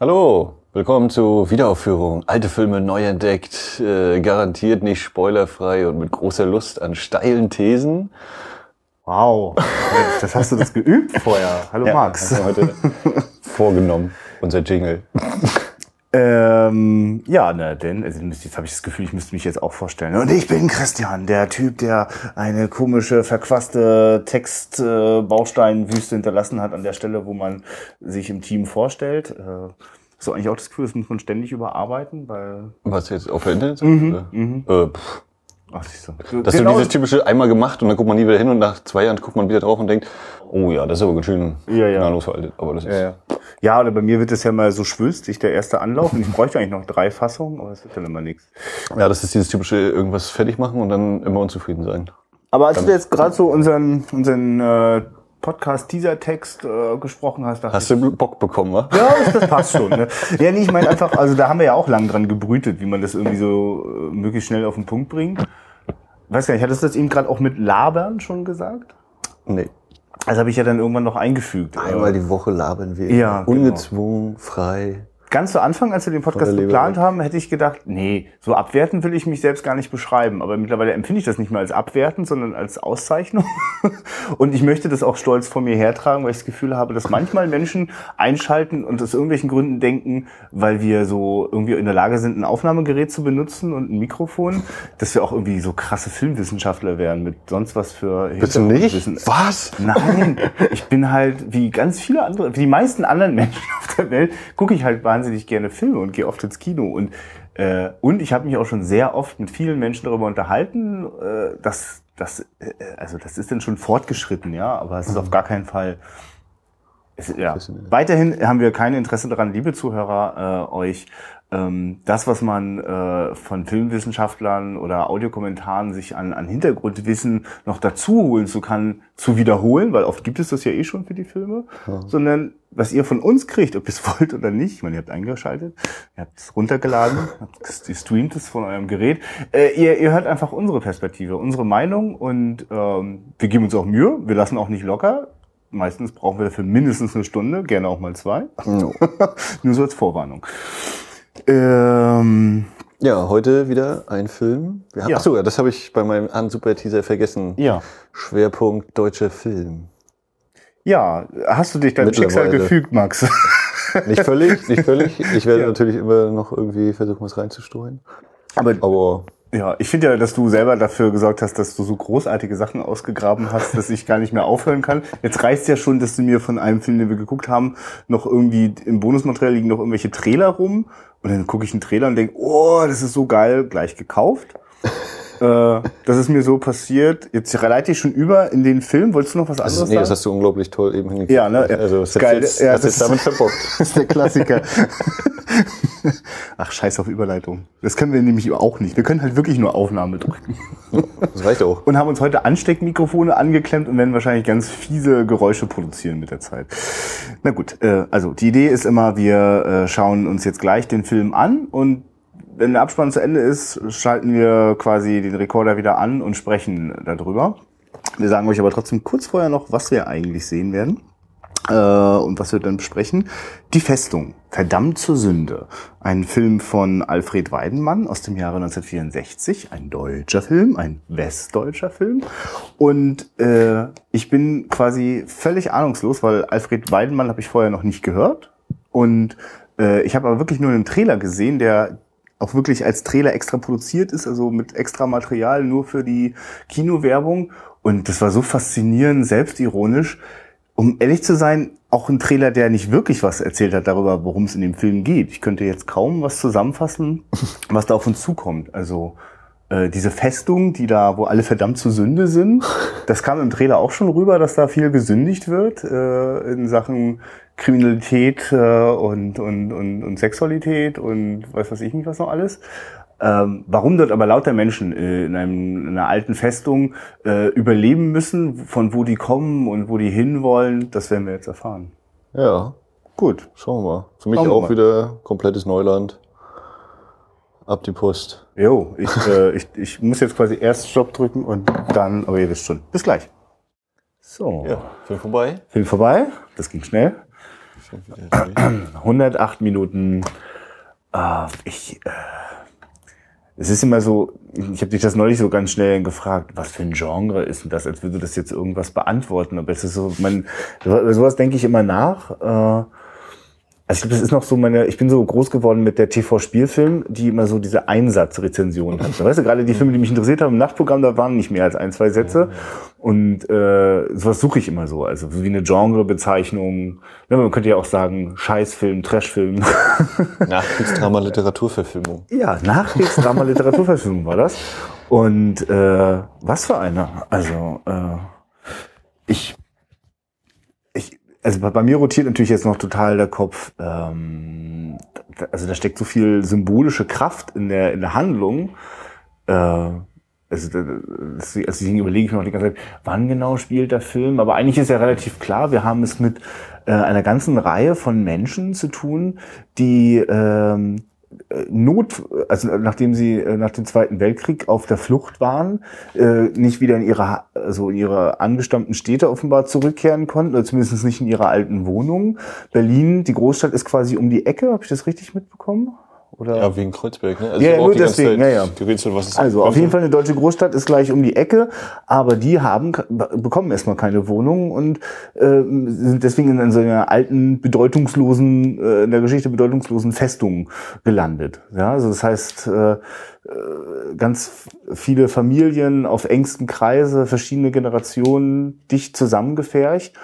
Hallo, willkommen zur Wiederaufführung. Alte Filme neu entdeckt, äh, garantiert nicht spoilerfrei und mit großer Lust an steilen Thesen. Wow, das hast du das geübt vorher. Hallo Ja, Max. haben wir heute vorgenommen, unser Jingle. Ähm, ja, ne, denn also jetzt habe ich das Gefühl, ich müsste mich jetzt auch vorstellen. Und ich bin Christian, der Typ, der eine komische, verquaste Textbausteinwüste hinterlassen hat an der Stelle, wo man sich im Team vorstellt. Äh, hast du eigentlich auch das Gefühl, das muss man ständig überarbeiten, weil Was jetzt auf der Internetseite? Äh, pff. ach, du. Das ist Genau- so dieses typische einmal gemacht und dann guckt man nie wieder hin und nach zwei Jahren guckt man wieder drauf und denkt, oh ja, das ist aber ganz schön Ja, ja. gnadenlos veraltet. Aber das ist, Ja, ja. Ja, oder bei mir wird es ja mal so schwülstig, der erste Anlauf. Und ich bräuchte eigentlich noch drei Fassungen, aber es wird dann immer nichts. ja, das ist dieses typische irgendwas fertig machen und dann immer unzufrieden sein. Aber als du jetzt gerade so unseren, unseren äh, Podcast-Teaser-Text äh, gesprochen hast, Hast du Bock bekommen, wa? ja, das, das passt schon. Ne? Ja, nee, ich meine einfach, also da haben wir ja auch lang dran gebrütet, wie man das irgendwie so äh, möglichst schnell auf den Punkt bringt. Weiß gar nicht, hattest du das eben gerade auch mit Labern schon gesagt? Nee. Das habe ich ja dann irgendwann noch eingefügt. Einmal die Woche labern wir. Ja, genau. Ungezwungen, frei. Ganz zu Anfang, als wir den Podcast geplant haben, hätte ich gedacht, nee, so abwerten will ich mich selbst gar nicht beschreiben. Aber mittlerweile empfinde ich das nicht mehr als abwerten, sondern als Auszeichnung. Und ich möchte das auch stolz vor mir hertragen, weil ich das Gefühl habe, dass manchmal Menschen einschalten und aus irgendwelchen Gründen denken, weil wir so irgendwie in der Lage sind, ein Aufnahmegerät zu benutzen und ein Mikrofon, dass wir auch irgendwie so krasse Filmwissenschaftler wären mit sonst was für Bist du nicht? Hintergrundwissen. Was? Nein, ich bin halt wie ganz viele andere, wie die meisten anderen Menschen auf der Welt, gucke ich halt wahnsinnig gerne Filme und gehe oft ins Kino und äh, und ich habe mich auch schon sehr oft mit vielen Menschen darüber unterhalten, äh, dass das äh, also das ist dann schon fortgeschritten, ja, aber es ist auf gar keinen Fall es, ja. Weiterhin haben wir kein Interesse daran, liebe Zuhörer, äh, euch das, was man äh, von Filmwissenschaftlern oder Audiokommentaren sich an, an Hintergrundwissen noch dazu holen zu kann, zu wiederholen, weil oft gibt es das ja eh schon für die Filme, sondern was ihr von uns kriegt, ob ihr es wollt oder nicht, ich meine, ihr habt eingeschaltet, ihr habt es runtergeladen, habt, ihr streamt es von eurem Gerät, äh, ihr, ihr hört einfach unsere Perspektive, unsere Meinung und ähm, wir geben uns auch Mühe, wir lassen auch nicht locker, Meistens brauchen wir dafür mindestens eine Stunde, gerne auch mal zwei. Nur so als Vorwarnung. Ähm, Ja, heute wieder ein Film. Wir haben, Ja. Achso, das habe ich bei meinem an Super Teaser vergessen. ja. Schwerpunkt deutscher Film. Ja, hast du dich deinem Schicksal gefügt, Max? Nicht völlig, nicht völlig. Ich werde Ja. natürlich immer noch irgendwie versuchen, was reinzustreuen. Aber Aber ja, ich finde ja, dass du selber dafür gesorgt hast, dass du so großartige Sachen ausgegraben hast, dass ich gar nicht mehr aufhören kann. Jetzt reicht's ja schon, dass du mir von einem Film, den wir geguckt haben, noch irgendwie im Bonusmaterial liegen noch irgendwelche Trailer rum. Und dann gucke ich einen Trailer und denke, oh, das ist so geil, gleich gekauft. Äh, das ist mir so passiert. Jetzt leite ich schon über in den Film. Wolltest du noch was das, anderes ist, nee, das sagen? hast du unglaublich toll eben hingekriegt. Ja, ne? Also, das Geil. Jetzt, Ja, das jetzt damit verbockt. Das ist der Klassiker. Ach, scheiß auf Überleitung. Das können wir nämlich auch nicht. Wir können halt wirklich nur Aufnahme drücken. Das reicht auch. Und haben uns heute Ansteckmikrofone angeklemmt und werden wahrscheinlich ganz fiese Geräusche produzieren mit der Zeit. Na gut, äh, also die Idee ist immer, wir äh, schauen uns jetzt gleich den Film an und wenn der Abspann zu Ende ist, schalten wir quasi den Rekorder wieder an und sprechen darüber. Wir sagen euch aber trotzdem kurz vorher noch, was wir eigentlich sehen werden äh, und was wir dann besprechen. Die Festung, verdammt zur Sünde. Ein Film von Alfred Weidenmann aus dem Jahre 1964. Ein deutscher Film, ein westdeutscher Film. Und äh, ich bin quasi völlig ahnungslos, weil Alfred Weidenmann habe ich vorher noch nicht gehört. Und äh, ich habe aber wirklich nur einen Trailer gesehen, der auch wirklich als Trailer extra produziert ist, also mit extra Material nur für die Kinowerbung. Und das war so faszinierend, selbstironisch. Um ehrlich zu sein, auch ein Trailer, der nicht wirklich was erzählt hat darüber, worum es in dem Film geht. Ich könnte jetzt kaum was zusammenfassen, was da auf uns zukommt. Also diese Festung, die da, wo alle verdammt zur Sünde sind, das kam im Trailer auch schon rüber, dass da viel gesündigt wird äh, in Sachen Kriminalität äh, und, und, und, und Sexualität und weiß was ich nicht was noch alles. Ähm, warum dort aber lauter Menschen äh, in, einem, in einer alten Festung äh, überleben müssen, von wo die kommen und wo die hinwollen, das werden wir jetzt erfahren. Ja, Gut. schauen wir mal. Für mich Schauen auch wieder komplettes Neuland. Ab die Post. Jo, ich, äh, ich, ich muss jetzt quasi erst Stopp drücken und dann, aber ihr wisst schon. Bis gleich. So. Ja, Film vorbei. Film vorbei. Das ging schnell. 108 Minuten. Äh, ich, äh, es ist immer so, ich habe dich das neulich so ganz schnell gefragt, was für ein Genre ist denn das, als würde das jetzt irgendwas beantworten. Aber es ist so, man, sowas denke ich immer nach. Äh, also ich glaube, das ist noch so meine, ich bin so groß geworden mit der TV-Spielfilm, die immer so diese Einsatzrezension hat. Weißt du, gerade die Filme, die mich interessiert haben im Nachtprogramm, da waren nicht mehr als ein, zwei Sätze. Und äh, sowas suche ich immer so. Also wie eine Genrebezeichnung. Ja, man könnte ja auch sagen, Scheißfilm, Trashfilm. Nachkriegsdrama, Literaturverfilmung. Ja, Nachkriegsdrama, Literaturverfilmung war das. Und äh, was für eine? Also äh, ich also bei mir rotiert natürlich jetzt noch total der Kopf. Ähm, also da steckt so viel symbolische Kraft in der in der Handlung. Äh, also, deswegen überlege ich mir noch die ganze Zeit, wann genau spielt der Film? Aber eigentlich ist ja relativ klar, wir haben es mit äh, einer ganzen Reihe von Menschen zu tun, die ähm, Not, also nachdem sie äh, nach dem Zweiten Weltkrieg auf der Flucht waren, äh, nicht wieder in ihre, also in ihre angestammten Städte offenbar zurückkehren konnten, oder zumindest nicht in ihre alten Wohnungen. Berlin, die Großstadt ist quasi um die Ecke, habe ich das richtig mitbekommen? Oder? Ja, wegen Kreuzberg, ne? Also ja, nur deswegen, ja, ja. Gerätsel, was ist also auf jeden Fall eine deutsche Großstadt ist gleich um die Ecke, aber die haben bekommen erstmal keine Wohnung und äh, sind deswegen in so einer alten, bedeutungslosen, äh, in der Geschichte bedeutungslosen Festung gelandet. Ja, also das heißt, äh, äh ganz viele Familien auf engstem Kreise, verschiedene Generationen dicht zusammengefercht.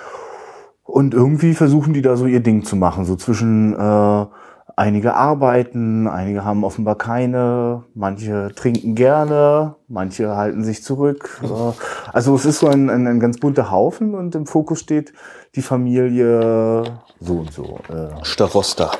Und irgendwie versuchen die da so ihr Ding zu machen, so zwischen äh, Einige arbeiten, einige haben offenbar keine, manche trinken gerne, manche halten sich zurück. Äh, also es ist so ein, ein, ein ganz bunter Haufen und im Fokus steht die Familie so und so. Äh. Starosta.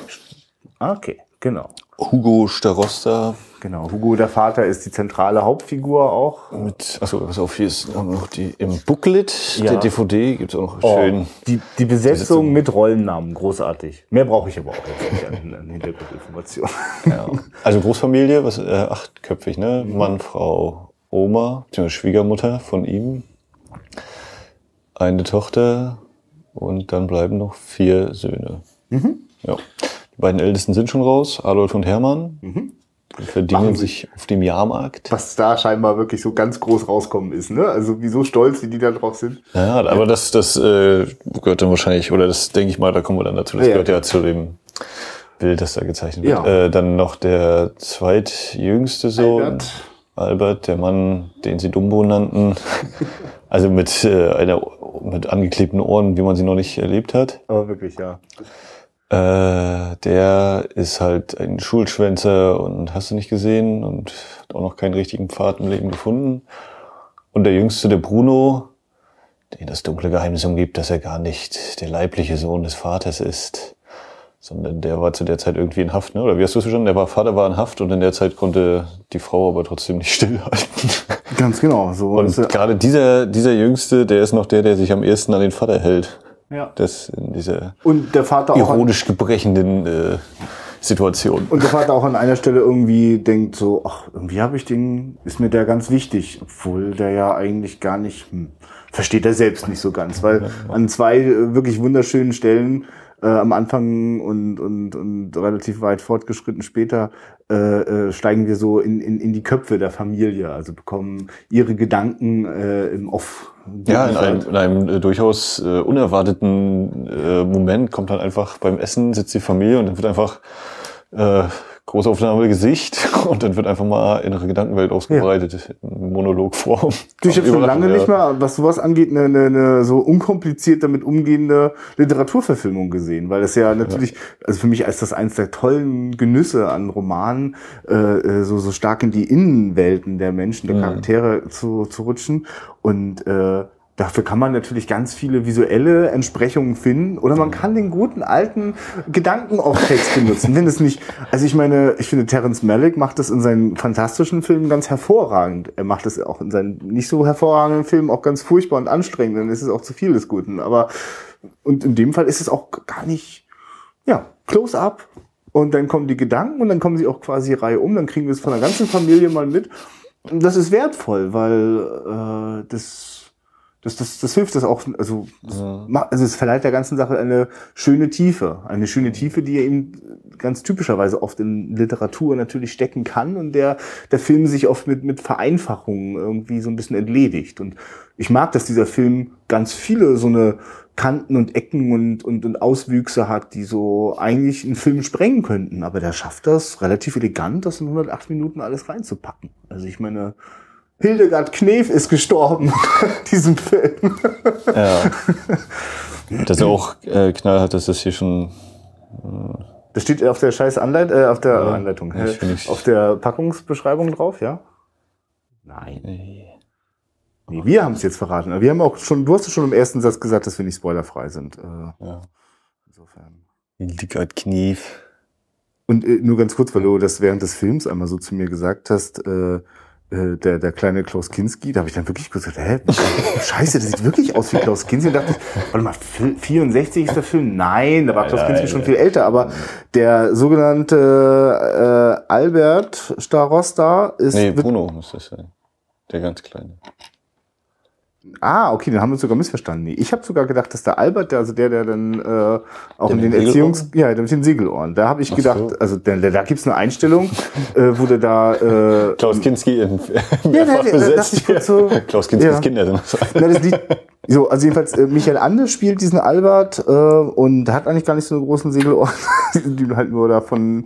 Ah, okay, genau. Hugo Starosta. Genau, Hugo der Vater ist die zentrale Hauptfigur auch. Mit, achso, was auf, hier ist noch die, im Booklet ja. der DVD gibt's auch noch oh, schön. Die, die Besetzung, Besetzung mit Rollennamen, großartig. Mehr brauche ich aber auch jetzt an, an Hintergrundinformationen. Ja. Also Großfamilie, was, äh, achtköpfig, ne? Mhm. Mann, Frau, Oma, beziehungsweise Schwiegermutter von ihm, eine Tochter und dann bleiben noch vier Söhne. Mhm. Ja. Die beiden Ältesten sind schon raus, Adolf und Hermann. Mhm. Die verdienen sich auf dem Jahrmarkt. Was da scheinbar wirklich so ganz groß rauskommen ist, ne? Also wie so stolz, wie die da drauf sind. Ja, aber das, das äh, gehört dann wahrscheinlich, oder das denke ich mal, da kommen wir dann dazu. Das ja, gehört ja, ja zu dem Bild, das da gezeichnet wird. Ja. Äh, dann noch der zweitjüngste Sohn. Albert. Albert, der Mann, den sie Dumbo nannten. also mit äh, einer mit angeklebten Ohren, wie man sie noch nicht erlebt hat. Aber wirklich, ja. Äh, der ist halt ein Schulschwänzer und hast du nicht gesehen und hat auch noch keinen richtigen Pfad im Leben gefunden. Und der Jüngste, der Bruno, den das dunkle Geheimnis umgibt, dass er gar nicht der leibliche Sohn des Vaters ist, sondern der war zu der Zeit irgendwie in Haft, ne? Oder wie hast du es verstanden? Der war, Vater war in Haft und in der Zeit konnte die Frau aber trotzdem nicht stillhalten. Ganz genau. So und gerade dieser, dieser Jüngste, der ist noch der, der sich am ehesten an den Vater hält. Ja. Das in dieser und der Vater ironisch auch an, gebrechenden äh, Situation. Und der Vater auch an einer Stelle irgendwie denkt so, ach, irgendwie habe ich den, ist mir der ganz wichtig, obwohl der ja eigentlich gar nicht, hm, versteht er selbst nicht so ganz, weil an zwei äh, wirklich wunderschönen Stellen äh, am Anfang und, und, und relativ weit fortgeschritten später äh, äh, steigen wir so in, in, in die Köpfe der Familie, also bekommen ihre Gedanken äh, im Off. Ja, in einem, in einem äh, durchaus äh, unerwarteten äh, Moment kommt dann einfach beim Essen, sitzt die Familie und dann wird einfach äh, Großaufnahme Gesicht und dann wird einfach mal innere Gedankenwelt ausgebreitet ja. in Monologform. Du, ich habe schon lange ja. nicht mehr, was sowas angeht, eine, eine, eine so unkompliziert damit umgehende Literaturverfilmung gesehen, weil das ja natürlich, ja. also für mich als das eins der tollen Genüsse an Romanen, äh, äh, so, so stark in die Innenwelten der Menschen, der mhm. Charaktere zu, zu rutschen und äh, Dafür kann man natürlich ganz viele visuelle Entsprechungen finden oder man kann den guten alten Gedanken auf Text benutzen. Wenn es nicht, also ich meine, ich finde Terence Malick macht das in seinen fantastischen Filmen ganz hervorragend. Er macht es auch in seinen nicht so hervorragenden Filmen auch ganz furchtbar und anstrengend, dann ist es auch zu viel des Guten. Aber und in dem Fall ist es auch gar nicht, ja, close up und dann kommen die Gedanken und dann kommen sie auch quasi Reihe um, dann kriegen wir es von der ganzen Familie mal mit. Und das ist wertvoll, weil äh, das Das, das, das hilft das auch, also, das, macht- also es verleiht der ganzen Sache eine schöne Tiefe. Eine schöne Tiefe, die ja eben ganz typischerweise oft in Literatur natürlich stecken kann und der, der Film sich oft mit, mit Vereinfachungen irgendwie so ein bisschen entledigt. Und ich mag, dass dieser Film ganz viele so eine Kanten und Ecken und, und, und Auswüchse hat, die so eigentlich einen Film sprengen könnten. Aber der schafft das relativ elegant, das in 108 Minuten alles reinzupacken. Also ich meine, Hildegard Knef ist gestorben in diesem Film. Ja. Das ist auch äh, knallhart, dass das hier schon Das steht auf der scheiß Anleit äh, auf der Ja, Anleitung, äh, auf der Packungsbeschreibung drauf, ja? Nein. äh, Nee, wir haben es jetzt verraten. Wir haben auch schon, du hast es schon im ersten Satz gesagt, dass wir nicht spoilerfrei sind. Äh, ja. insofern. Hildegard Knief. Und äh, nur ganz kurz, weil du das während des Films einmal so zu mir gesagt hast, äh, der, der kleine Klaus Kinski, da habe ich dann wirklich kurz gesagt, hä, scheiße, das sieht wirklich aus wie Klaus Kinski. Und dachte ich, warte mal, Fil- 64 ist der Film? Nein, da war Klaus Nein, Kinski nein, schon nein. viel älter. Aber der sogenannte äh, Albert Starosta ist... Nee, Bruno muss das sein. Der ganz kleine. Ah, okay, dann haben wir uns sogar missverstanden. Nee, ich habe sogar gedacht, dass der Albert, der, also der, der dann äh, auch in den den Erziehungs... Segelohren? Ja, der mit den Segelohren. Da habe ich Ach gedacht, so. also der, der, da gibt's eine Einstellung, äh, wo der da... Äh, Klaus Kinski in ja, da- da dachte besetzt. kurz so, Klaus Kinskis ja. Kinder. Na, das Lied, so, also jedenfalls, äh, Michael Ande spielt diesen Albert äh, und hat eigentlich gar nicht so einen großen Segelohren, die halt nur da von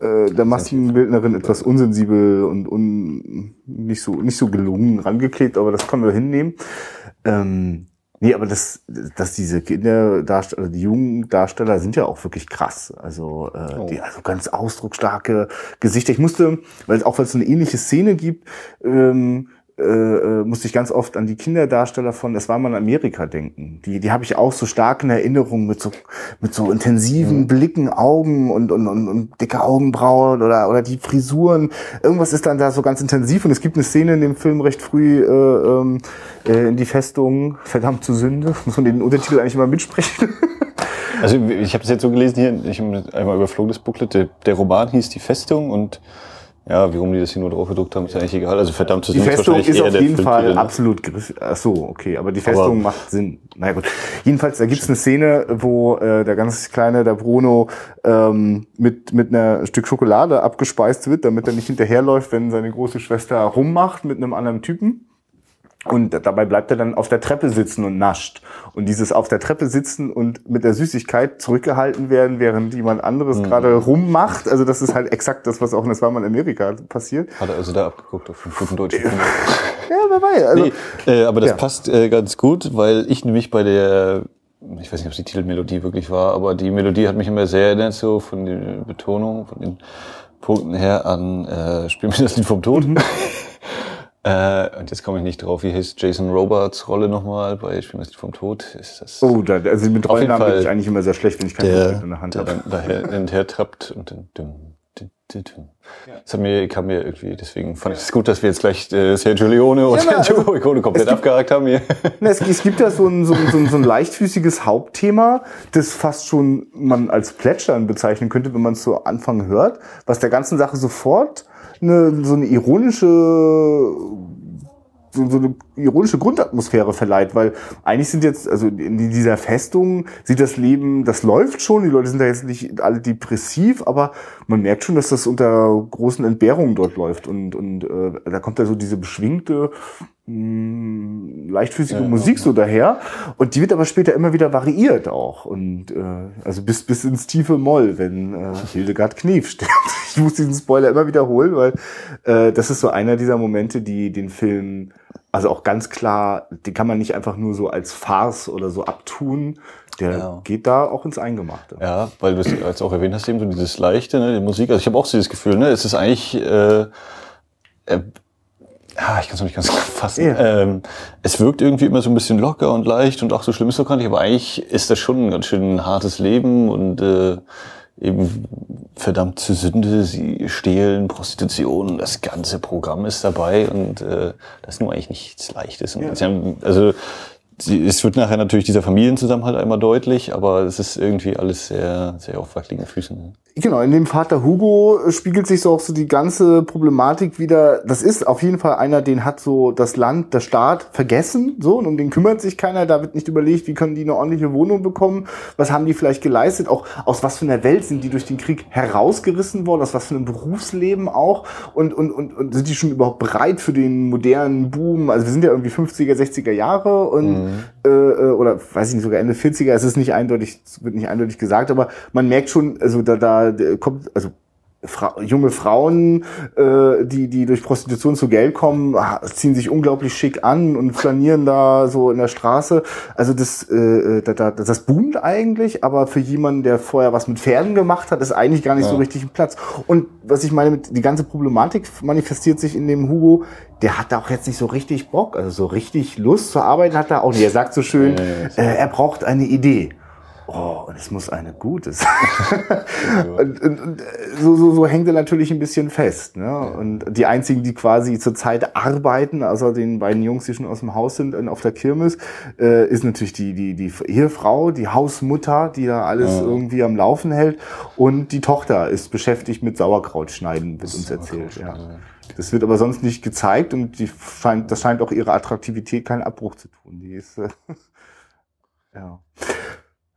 äh, der Maskenbildnerin etwas unsensibel und un, nicht so nicht so gelungen rangeklebt, aber das können wir hinnehmen. Ähm, nee, aber das, dass diese Kinderdarsteller, die jungen Darsteller sind ja auch wirklich krass. Also, äh, Oh. die, also ganz ausdrucksstarke Gesichter. Ich musste, weil auch weil es so eine ähnliche Szene gibt, ähm, äh, äh, musste ich ganz oft an die Kinderdarsteller von Das war mal in Amerika denken. Die, die habe ich auch so stark in Erinnerung mit so, mit so intensiven Blicken, Augen und, und, und, und dicke Augenbrauen oder, oder die Frisuren. Irgendwas ist dann da so ganz intensiv und es gibt eine Szene in dem Film recht früh äh, ähm, äh, in die Festung, verdammt zu Sünde, muss man den Untertitel eigentlich immer mitsprechen. Also ich habe es jetzt so gelesen hier, ich habe einmal überflogen das Booklet, der, der Roman hieß Die Festung und ja, warum die das hier nur drauf gedruckt haben, ist ja eigentlich egal. Also verdammt zu Die Festung ist auf jeden Fall ne? absolut griff. Ach so, okay, aber die Festung Aber- macht Sinn. Na gut. Jedenfalls, da gibt's eine Szene, wo äh, der ganz kleine, der Bruno, ähm, mit mit einer Stück Schokolade abgespeist wird, damit er nicht hinterherläuft, wenn seine große Schwester rummacht mit einem anderen Typen. Und dabei bleibt er dann auf der Treppe sitzen und nascht. Und dieses auf der Treppe sitzen und mit der Süßigkeit zurückgehalten werden, während jemand anderes Mhm. gerade rummacht, also das ist halt exakt das, was auch in das war mal in Amerika passiert. Hat er also da abgeguckt auf den guten deutschen Film. Ja, wer weiß. Also, Nee, äh, aber das ja. passt äh, ganz gut, weil ich nämlich bei der, ich weiß nicht, ob es die Titelmelodie wirklich war, aber die Melodie hat mich immer sehr erinnert, so von der Betonung, von den Punkten her an äh, Spiel mir das Lied vom Tod. Mhm. äh, und jetzt komme ich nicht drauf, wie heißt Jason Robards Rolle nochmal bei Spiel mir das Lied vom Tod? Ist das Oh, da, also mit Rollennamen bin ich eigentlich immer sehr schlecht, wenn ich kein der, in der Hand habe. daher hinterher trappt und dann dumm, dumm, dumm, dumm. Das hat mir, kam mir irgendwie, deswegen fand ich es gut, dass wir jetzt gleich äh, Sergio Leone und Ja, Sergio also, Morricone komplett gibt- abgehakt haben hier. Na, Es, es gibt ja so ein, so, ein, so, ein, so ein leichtfüßiges Hauptthema, das fast schon man als Plätschern bezeichnen könnte, wenn man es zu Anfang hört, was der ganzen Sache sofort eine, so eine ironische so, so eine ironische Grundatmosphäre verleiht, weil eigentlich sind jetzt, also in dieser Festung sieht das Leben, das läuft schon, die Leute sind da jetzt nicht alle depressiv, aber man merkt schon, dass das unter großen Entbehrungen dort läuft und, und äh, da kommt da so diese beschwingte, mh, leichtfüßige Ja, Musik so daher und die wird aber später immer wieder variiert auch und äh, also bis, bis ins tiefe Moll, wenn äh, Hildegard Knef stirbt. Ich muss diesen Spoiler immer wiederholen, weil äh, das ist so einer dieser Momente, die den Film also auch ganz klar, den kann man nicht einfach nur so als Farce oder so abtun. Der Ja. geht da auch ins Eingemachte. Ja, weil du es jetzt auch erwähnt hast, eben so dieses Leichte, ne, die Musik. Also ich habe auch so dieses Gefühl, ne, es ist eigentlich, äh, äh, ich kann es noch nicht ganz fassen. Ja. Ähm, es wirkt irgendwie immer so ein bisschen locker und leicht und auch so schlimm ist doch gar nicht, aber eigentlich ist das schon ein ganz schön hartes Leben und äh, eben verdammt zur Sünde, sie stehlen, Prostitution, das ganze Programm ist dabei und äh, das ist nur eigentlich nichts Leichtes. Und Ja. haben, also die, es wird nachher natürlich dieser Familienzusammenhalt einmal deutlich, aber es ist irgendwie alles sehr, sehr auf wackeligen Füßen. Genau, in dem Vater Hugo spiegelt sich so auch so die ganze Problematik wieder. Das ist auf jeden Fall einer, den hat so das Land, der Staat vergessen, so, und um den kümmert sich keiner. Da wird nicht überlegt, wie können die eine ordentliche Wohnung bekommen? Was haben die vielleicht geleistet? Auch aus was für einer Welt sind die durch den Krieg herausgerissen worden? Aus was für einem Berufsleben auch? Und, und, und, und sind die schon überhaupt bereit für den modernen Boom? Also wir sind ja irgendwie 50er, 60er Jahre und, mhm. Äh, äh oder weiß ich nicht, sogar Ende 40er. Es ist nicht eindeutig, wird nicht eindeutig gesagt, aber man merkt schon, also da, da kommt, also Fra junge Frauen, äh, die, die durch Prostitution zu Geld kommen, ziehen sich unglaublich schick an und flanieren da so in der Straße. Also das, äh, das, das boomt eigentlich, aber für jemanden, der vorher was mit Pferden gemacht hat, ist eigentlich gar nicht ja. so richtig ein Platz. Und was ich meine, mit, die ganze Problematik manifestiert sich in dem Hugo, der hat da auch jetzt nicht so richtig Bock, also so richtig Lust zur Arbeit hat er auch nicht. Er sagt so schön, äh, er braucht eine Idee oh, und es muss eine gute sein. und, und, und so, so, so hängt er natürlich ein bisschen fest. Ne? Und die einzigen, die quasi zurzeit arbeiten, außer den beiden Jungs, die schon aus dem Haus sind, auf der Kirmes, äh, ist natürlich die, die, die Ehefrau, die Hausmutter, die da alles ja. irgendwie am Laufen hält. Und die Tochter ist beschäftigt mit Sauerkraut schneiden, wird uns erzählt. Ja. Das wird aber sonst nicht gezeigt und die scheint, das scheint auch ihre Attraktivität keinen Abbruch zu tun. Die ist, äh, ja.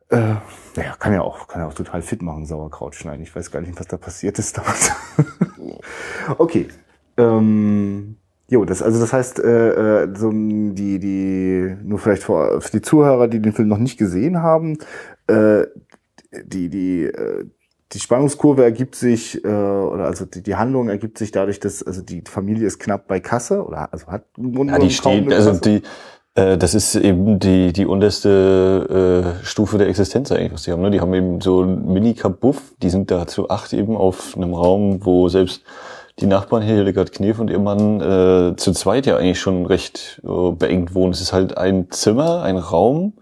Äh, naja, kann ja auch, kann ja auch total fit machen, Sauerkraut schneiden. Ich weiß gar nicht, was da passiert ist damals. okay. Ähm, jo, das, also das heißt, äh, äh, so die, die, nur vielleicht für, für die Zuhörer, die den Film noch nicht gesehen haben, äh, die, die, äh, die Spannungskurve ergibt sich, äh, oder also die, die Handlung ergibt sich dadurch, dass also die Familie ist knapp bei Kasse oder also hat ja, die steht, also die das ist eben die, die unterste äh, Stufe der Existenz eigentlich, was die haben. Ne? Die haben eben so ein Mini-Kabuff, die sind da zu acht eben auf einem Raum, wo selbst die Nachbarn hier, Hildegard Knef und ihr Mann, äh, zu zweit ja eigentlich schon recht äh, beengt wohnen. Es ist halt ein Zimmer, ein Raum.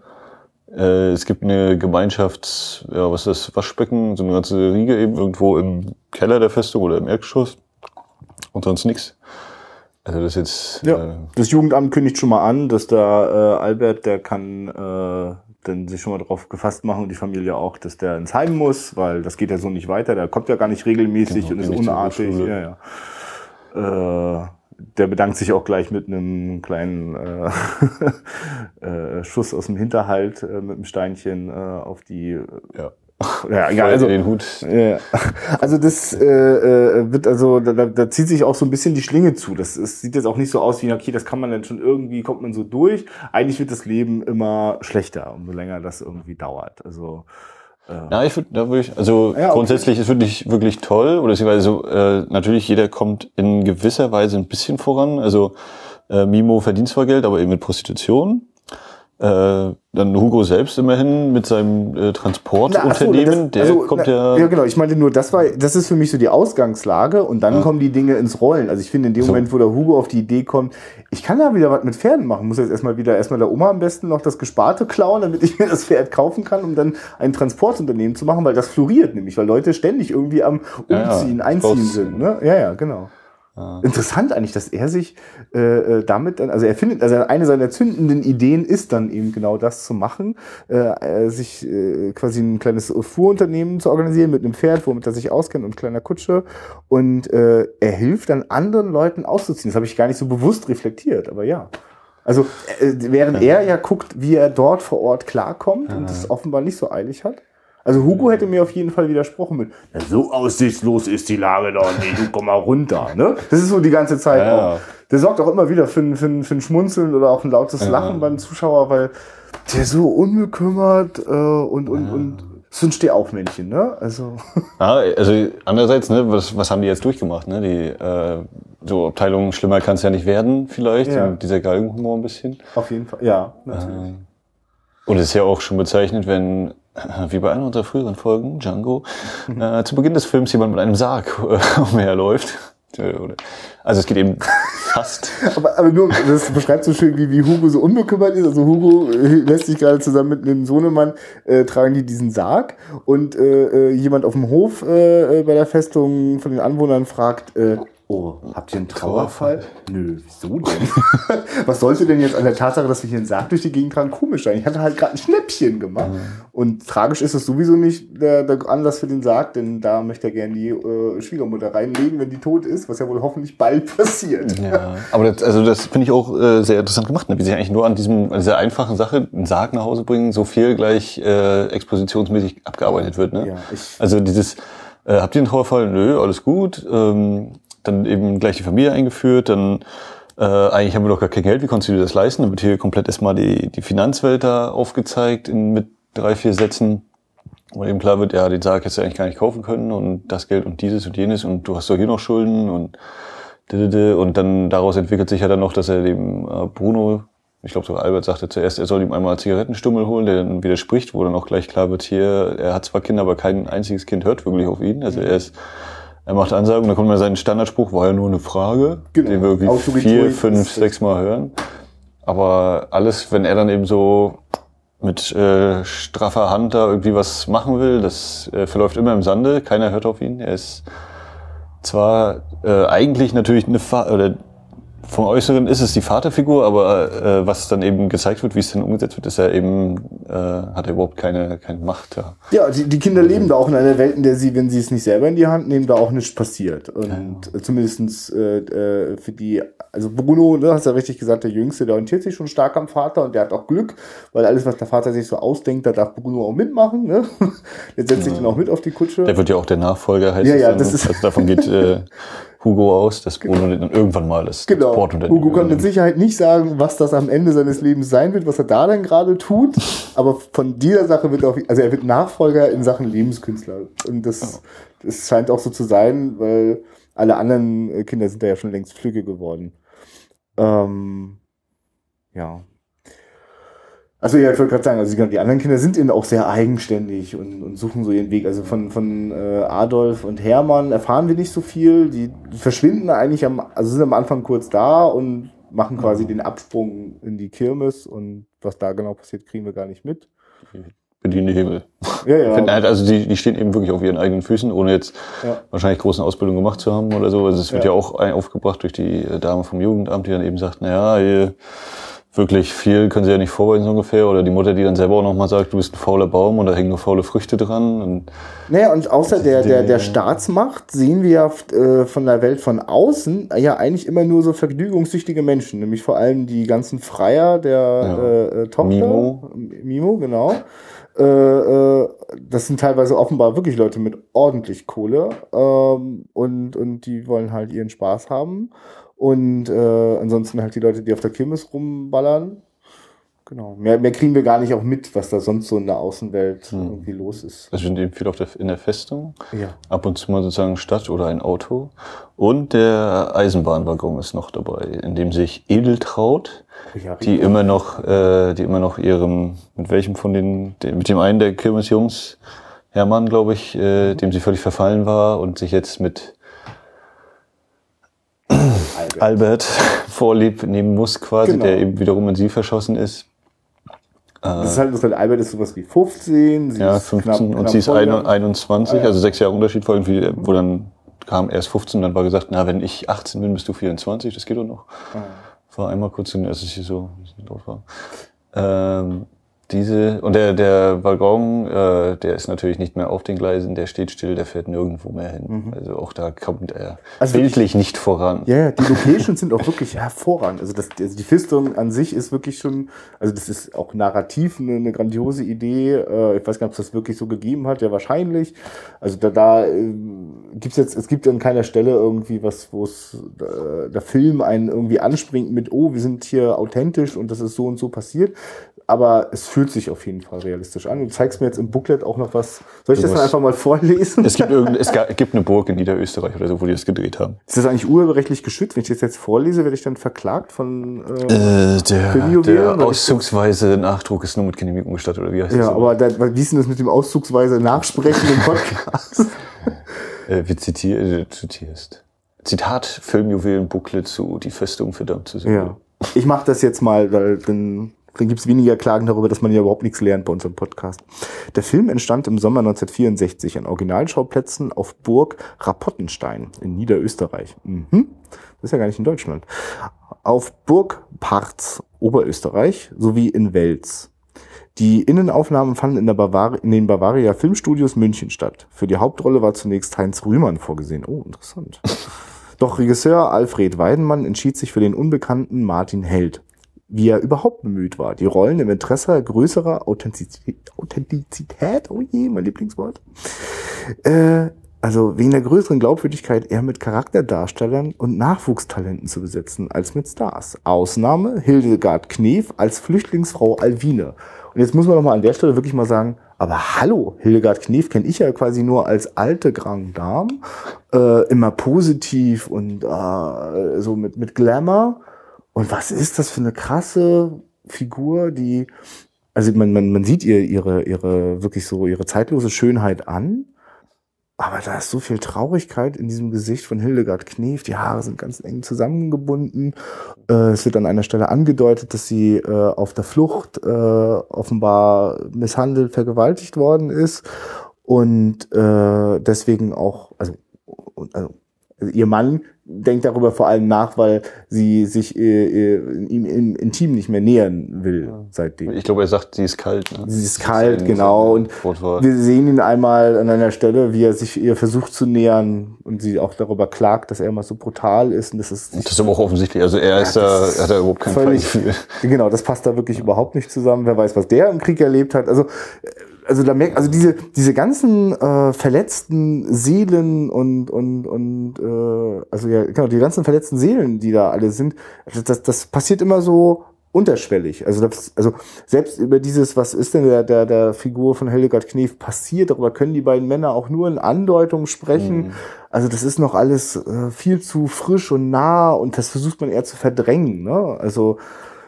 Äh, es gibt eine Gemeinschafts-, ja, was ist das, Waschbecken, so eine ganze Riege eben irgendwo im Keller der Festung oder im Erdgeschoss. Und sonst nichts. Also das jetzt. Ja, äh, das Jugendamt kündigt schon mal an, dass da äh, Albert, der kann äh, dann sich schon mal drauf gefasst machen und die Familie auch, dass der ins Heim muss, weil das geht ja so nicht weiter. Der kommt ja gar nicht regelmäßig genau, und ist unartig. Ja, ja. Äh, der bedankt sich auch gleich mit einem kleinen äh, äh, Schuss aus dem Hinterhalt äh, mit einem Steinchen äh, auf die ja. Ja, ja also, den Hut. Ja, also das äh, äh, wird also, da, da zieht sich auch so ein bisschen die Schlinge zu. Das, das sieht jetzt auch nicht so aus wie, okay, das kann man dann schon irgendwie, kommt man so durch. Eigentlich wird das Leben immer schlechter, umso länger das irgendwie dauert. Also äh, ja, ich würde, da würde ich, also ja, grundsätzlich okay. ist wirklich wirklich toll, oder beziehungsweise so, äh, natürlich jeder kommt in gewisser Weise ein bisschen voran. Also äh, Mimo verdient zwar Geld, aber eben mit Prostitution. Äh, dann Hugo selbst immerhin mit seinem äh, Transportunternehmen, so, der also, kommt ja. Ja, genau. Ich meinte nur, das war, das ist für mich so die Ausgangslage und dann ja. kommen die Dinge ins Rollen. Also ich finde in dem so. Moment, wo der Hugo auf die Idee kommt, ich kann da wieder was mit Pferden machen, muss jetzt erstmal wieder erstmal der Oma am besten noch das Gesparte klauen, damit ich mir das Pferd kaufen kann, um dann ein Transportunternehmen zu machen, weil das floriert nämlich, weil Leute ständig irgendwie am Umziehen, ja, Einziehen sind. Ne? Ja, ja, genau. Ah. Interessant eigentlich, dass er sich äh, äh damit dann, also er findet, also eine seiner zündenden Ideen ist dann eben genau das zu machen, äh, sich äh, quasi ein kleines Fuhrunternehmen zu organisieren mit einem Pferd, womit er sich auskennt und kleiner Kutsche und äh, er hilft dann anderen Leuten auszuziehen. Das habe ich gar nicht so bewusst reflektiert, aber ja. Also äh, während ja. er ja guckt, wie er dort vor Ort klarkommt ja. und das offenbar nicht so eilig hat, also Hugo hätte mir auf jeden Fall widersprochen mit, ja, so aussichtslos ist die Lage doch nicht, du komm mal runter. Ne? Das ist so die ganze Zeit ja. auch. Der sorgt auch immer wieder für ein, für ein, für ein Schmunzeln oder auch ein lautes Lachen ja. beim Zuschauer, weil der so unbekümmert äh, und, und, und so ein Stehaufmännchen, ne? Also. Ja, also andererseits, ne, was, was haben die jetzt durchgemacht, ne? Die äh, so Abteilung schlimmer kann es ja nicht werden, vielleicht. Ja. dieser Galgenhumor ein bisschen. Auf jeden Fall, ja, natürlich. Äh, und es ist ja auch schon bezeichnet, wenn wie bei einer unserer früheren Folgen, Django, äh, zu Beginn des Films jemand mit einem Sarg äh, umherläuft. Also es geht eben fast. aber, aber nur, das beschreibt so schön, wie, wie Hugo so unbekümmert ist. Also Hugo äh, lässt sich gerade zusammen mit einem Sohnemann, äh, tragen die diesen Sarg und äh, äh, jemand auf dem Hof äh, äh, bei der Festung von den Anwohnern fragt, äh, Oh, habt ihr einen Trauerfall? Nö, wieso denn? Was sollte denn jetzt an der Tatsache, dass wir hier einen Sarg durch die Gegend tragen, komisch sein? Ich hatte halt gerade ein Schnäppchen gemacht. Mhm. Und tragisch ist es sowieso nicht der, der, Anlass für den Sarg, denn da möchte er gerne die äh, Schwiegermutter reinlegen, wenn die tot ist, was ja wohl hoffentlich bald passiert. Ja, aber das, also das finde ich auch äh, sehr interessant gemacht, ne? wie sie eigentlich nur an diesem an dieser einfachen Sache, einen Sarg nach Hause bringen, so viel gleich äh, expositionsmäßig abgearbeitet wird. Ne? Ja, also dieses, äh, habt ihr einen Trauerfall? Nö, alles gut. Ähm, dann eben gleich die Familie eingeführt, dann äh, eigentlich haben wir doch gar kein Geld, wie konntest du dir das leisten? Dann wird hier komplett erstmal die, die Finanzwelt da aufgezeigt in, mit drei, vier Sätzen, wo eben klar wird, ja, den Sarg hättest du eigentlich gar nicht kaufen können und das Geld und dieses und jenes und du hast doch hier noch Schulden und und dann daraus entwickelt sich ja dann noch, dass er dem äh, Bruno, ich glaube sogar Albert sagte zuerst, er soll ihm einmal Zigarettenstummel holen, der dann widerspricht, wo dann auch gleich klar wird, hier, er hat zwar Kinder, aber kein einziges Kind hört wirklich auf ihn. Also er ist er macht Ansagen, da kommt mal sein Standardspruch, war ja nur eine Frage, genau. den wir irgendwie vier, fünf, sechs Mal hören. Aber alles, wenn er dann eben so mit äh, straffer Hand da irgendwie was machen will, das äh, verläuft immer im Sande, keiner hört auf ihn. Er ist zwar äh, eigentlich natürlich eine Fa oder vom Äußeren ist es die Vaterfigur, aber äh, was dann eben gezeigt wird, wie es dann umgesetzt wird, ist er eben, äh, hat er überhaupt keine, keine Macht. Ja, ja die, die Kinder leben da auch in einer Welt, in der sie, wenn sie es nicht selber in die Hand nehmen, da auch nichts passiert. Und ja. zumindestens äh, äh, für die, also Bruno, ne, hast du ja richtig gesagt, der Jüngste, der orientiert sich schon stark am Vater und der hat auch Glück, weil alles, was der Vater sich so ausdenkt, da darf Bruno auch mitmachen. Ne? Der setzt ja. sich dann auch mit auf die Kutsche. Der wird ja auch der Nachfolger, heißt ja, es ja, das ist also davon geht äh, Hugo aus, dass Bruno genau. dann irgendwann mal das, genau. das Porto Hugo kann mit Sicherheit nicht sagen, was das am Ende seines Lebens sein wird, was er da dann gerade tut. Aber von dieser Sache wird auch, also er wird Nachfolger in Sachen Lebenskünstler. Und das, das scheint auch so zu sein, weil alle anderen Kinder sind da ja schon längst flügge geworden. Ähm, ja. Also ja, ich wollte gerade sagen, also die anderen Kinder sind eben auch sehr eigenständig und, und suchen so ihren Weg. Also von, von äh, Adolf und Hermann erfahren wir nicht so viel. Die verschwinden eigentlich am, also sind am Anfang kurz da und machen quasi mhm. den Absprung in die Kirmes und was da genau passiert, kriegen wir gar nicht mit. Bediene Himmel. Ja, ja. Also die, die stehen eben wirklich auf ihren eigenen Füßen, ohne jetzt ja. wahrscheinlich großen Ausbildung gemacht zu haben oder so. Also es wird ja, ja auch aufgebracht durch die Dame vom Jugendamt, die dann eben sagt, naja, ihr wirklich viel können sie ja nicht vorweisen so ungefähr. Oder die Mutter, die dann selber auch nochmal sagt, du bist ein fauler Baum und da hängen nur faule Früchte dran. Und naja, und außer der, der, der Staatsmacht sehen wir ja äh, von der Welt von außen ja eigentlich immer nur so vergnügungssüchtige Menschen. Nämlich vor allem die ganzen Freier der ja. äh, äh Tochter. Mimo. Mimo, genau. Äh, äh, das sind teilweise offenbar wirklich Leute mit ordentlich Kohle ähm, und, und die wollen halt ihren Spaß haben. Und äh, ansonsten halt die Leute, die auf der Kirmes rumballern. Genau. Mehr, mehr kriegen wir gar nicht auch mit, was da sonst so in der Außenwelt hm. irgendwie los ist. Also wir sind eben viel auf der, in der Festung. Ja. Ab und zu mal sozusagen Stadt oder ein Auto. Und der Eisenbahnwaggon ist noch dabei, in dem sich Edeltraut, ja, die immer noch, äh, die immer noch ihrem, mit welchem von den, mit dem einen der Kirmesjungs, Hermann, glaube ich, äh, dem sie völlig verfallen war und sich jetzt mit Albert, Albert vorlieb nehmen muss, quasi, genau. der eben wiederum in sie verschossen ist. Das ist halt, das halt Albert ist sowas wie 15, sie ja, 15 knapp, und knapp sie ist 21, ah, ja. also sechs Jahre Unterschied vor irgendwie, wo dann kam erst 15, dann war gesagt, na, wenn ich 18 bin, bist du 24, das geht doch noch. Ah. War einmal kurz, als ich hier so dort war. Ähm, diese und der der Waggon, äh, der ist natürlich nicht mehr auf den Gleisen, der steht still, der fährt nirgendwo mehr hin. Mhm. Also auch da kommt er also bildlich nicht voran. Ja, ja, die Locations sind auch wirklich hervorragend. Also das, also die Fistung an sich ist wirklich schon, also das ist auch narrativ eine, eine grandiose Idee. Äh, ich weiß gar nicht, ob es das wirklich so gegeben hat, ja wahrscheinlich. Also da, da äh, gibt's jetzt, es gibt an keiner Stelle irgendwie was, wo es äh, der Film einen irgendwie anspringt mit, oh, wir sind hier authentisch und das ist so und so passiert aber es fühlt sich auf jeden Fall realistisch an. Du zeigst mir jetzt im Booklet auch noch was. Soll ich du das dann einfach mal vorlesen? Es gibt, es gibt eine Burg in Niederösterreich oder so, wo die das gedreht haben. Ist das eigentlich urheberrechtlich geschützt? Wenn ich das jetzt vorlese, werde ich dann verklagt von äh, äh, der, der Auszugsweise Nachdruck ist nur mit Genehmigung gestattet, oder wie heißt ja, das? Ja, aber da, wie ist denn das mit dem Auszugsweise Nachsprechen im Podcast? äh, wie zitier, äh, zitierst. Zitat Filmjuwelen Booklet zu Die Festung verdammt zu sehen. Ja. Ich mache das jetzt mal, weil dann Dann gibt's weniger Klagen darüber, dass man ja überhaupt nichts lernt bei unserem Podcast. Der Film entstand im Sommer 1964 an Originalschauplätzen auf Burg Rapottenstein in Niederösterreich. Mhm. Das ist ja gar nicht in Deutschland. Auf Burg Parz, Oberösterreich, sowie in Wels. Die Innenaufnahmen fanden in, der Bavari in den Bavaria Filmstudios München statt. Für die Hauptrolle war zunächst Heinz Rühmann vorgesehen. Oh, interessant. Doch Regisseur Alfred Weidenmann entschied sich für den unbekannten Martin Held. Wie er überhaupt bemüht war, die Rollen im Interesse größerer Authentizität, Authentizität oh je, mein Lieblingswort, äh, also wegen der größeren Glaubwürdigkeit eher mit Charakterdarstellern und Nachwuchstalenten zu besetzen als mit Stars. Ausnahme Hildegard Knef als Flüchtlingsfrau Alvine. Und jetzt muss man noch mal an der Stelle wirklich mal sagen, aber hallo, Hildegard Knef kenne ich ja quasi nur als alte Grand Dame, äh, immer positiv und äh, so mit, mit Glamour. Und was ist das für eine krasse Figur, die, also man, man, man sieht ihr ihre, ihre, wirklich so ihre zeitlose Schönheit an. Aber da ist so viel Traurigkeit in diesem Gesicht von Hildegard Knef. Die Haare sind ganz eng zusammengebunden. Äh, es wird an einer Stelle angedeutet, dass sie äh, auf der Flucht äh, offenbar misshandelt, vergewaltigt worden ist und deswegen auch, also, also ihr Mann denkt darüber vor allem nach, weil sie sich äh, äh, ihm im Intim nicht mehr nähern will seitdem. Ich glaube, er sagt, sie ist kalt. Ne? Sie ist kalt, ist genau. Und wir sehen ihn einmal an einer Stelle, wie er sich ihr versucht zu nähern und sie auch darüber klagt, dass er immer so brutal ist. Und das ist, das ist aber auch offensichtlich. Also er ist da, hat da überhaupt kein völlig, Genau, das passt da wirklich überhaupt nicht zusammen. Wer weiß, was der im Krieg erlebt hat. Also also da merkt, also diese diese ganzen äh, verletzten Seelen und und und äh, also ja genau die ganzen verletzten Seelen, die da alle sind, das das, das passiert immer so unterschwellig. Also das, also selbst über dieses, was ist denn der der der Figur von Hildegard Knef passiert, darüber können die beiden Männer auch nur in Andeutungen sprechen. Mhm. Also das ist noch alles äh, viel zu frisch und nah und das versucht man eher zu verdrängen. Ne? Also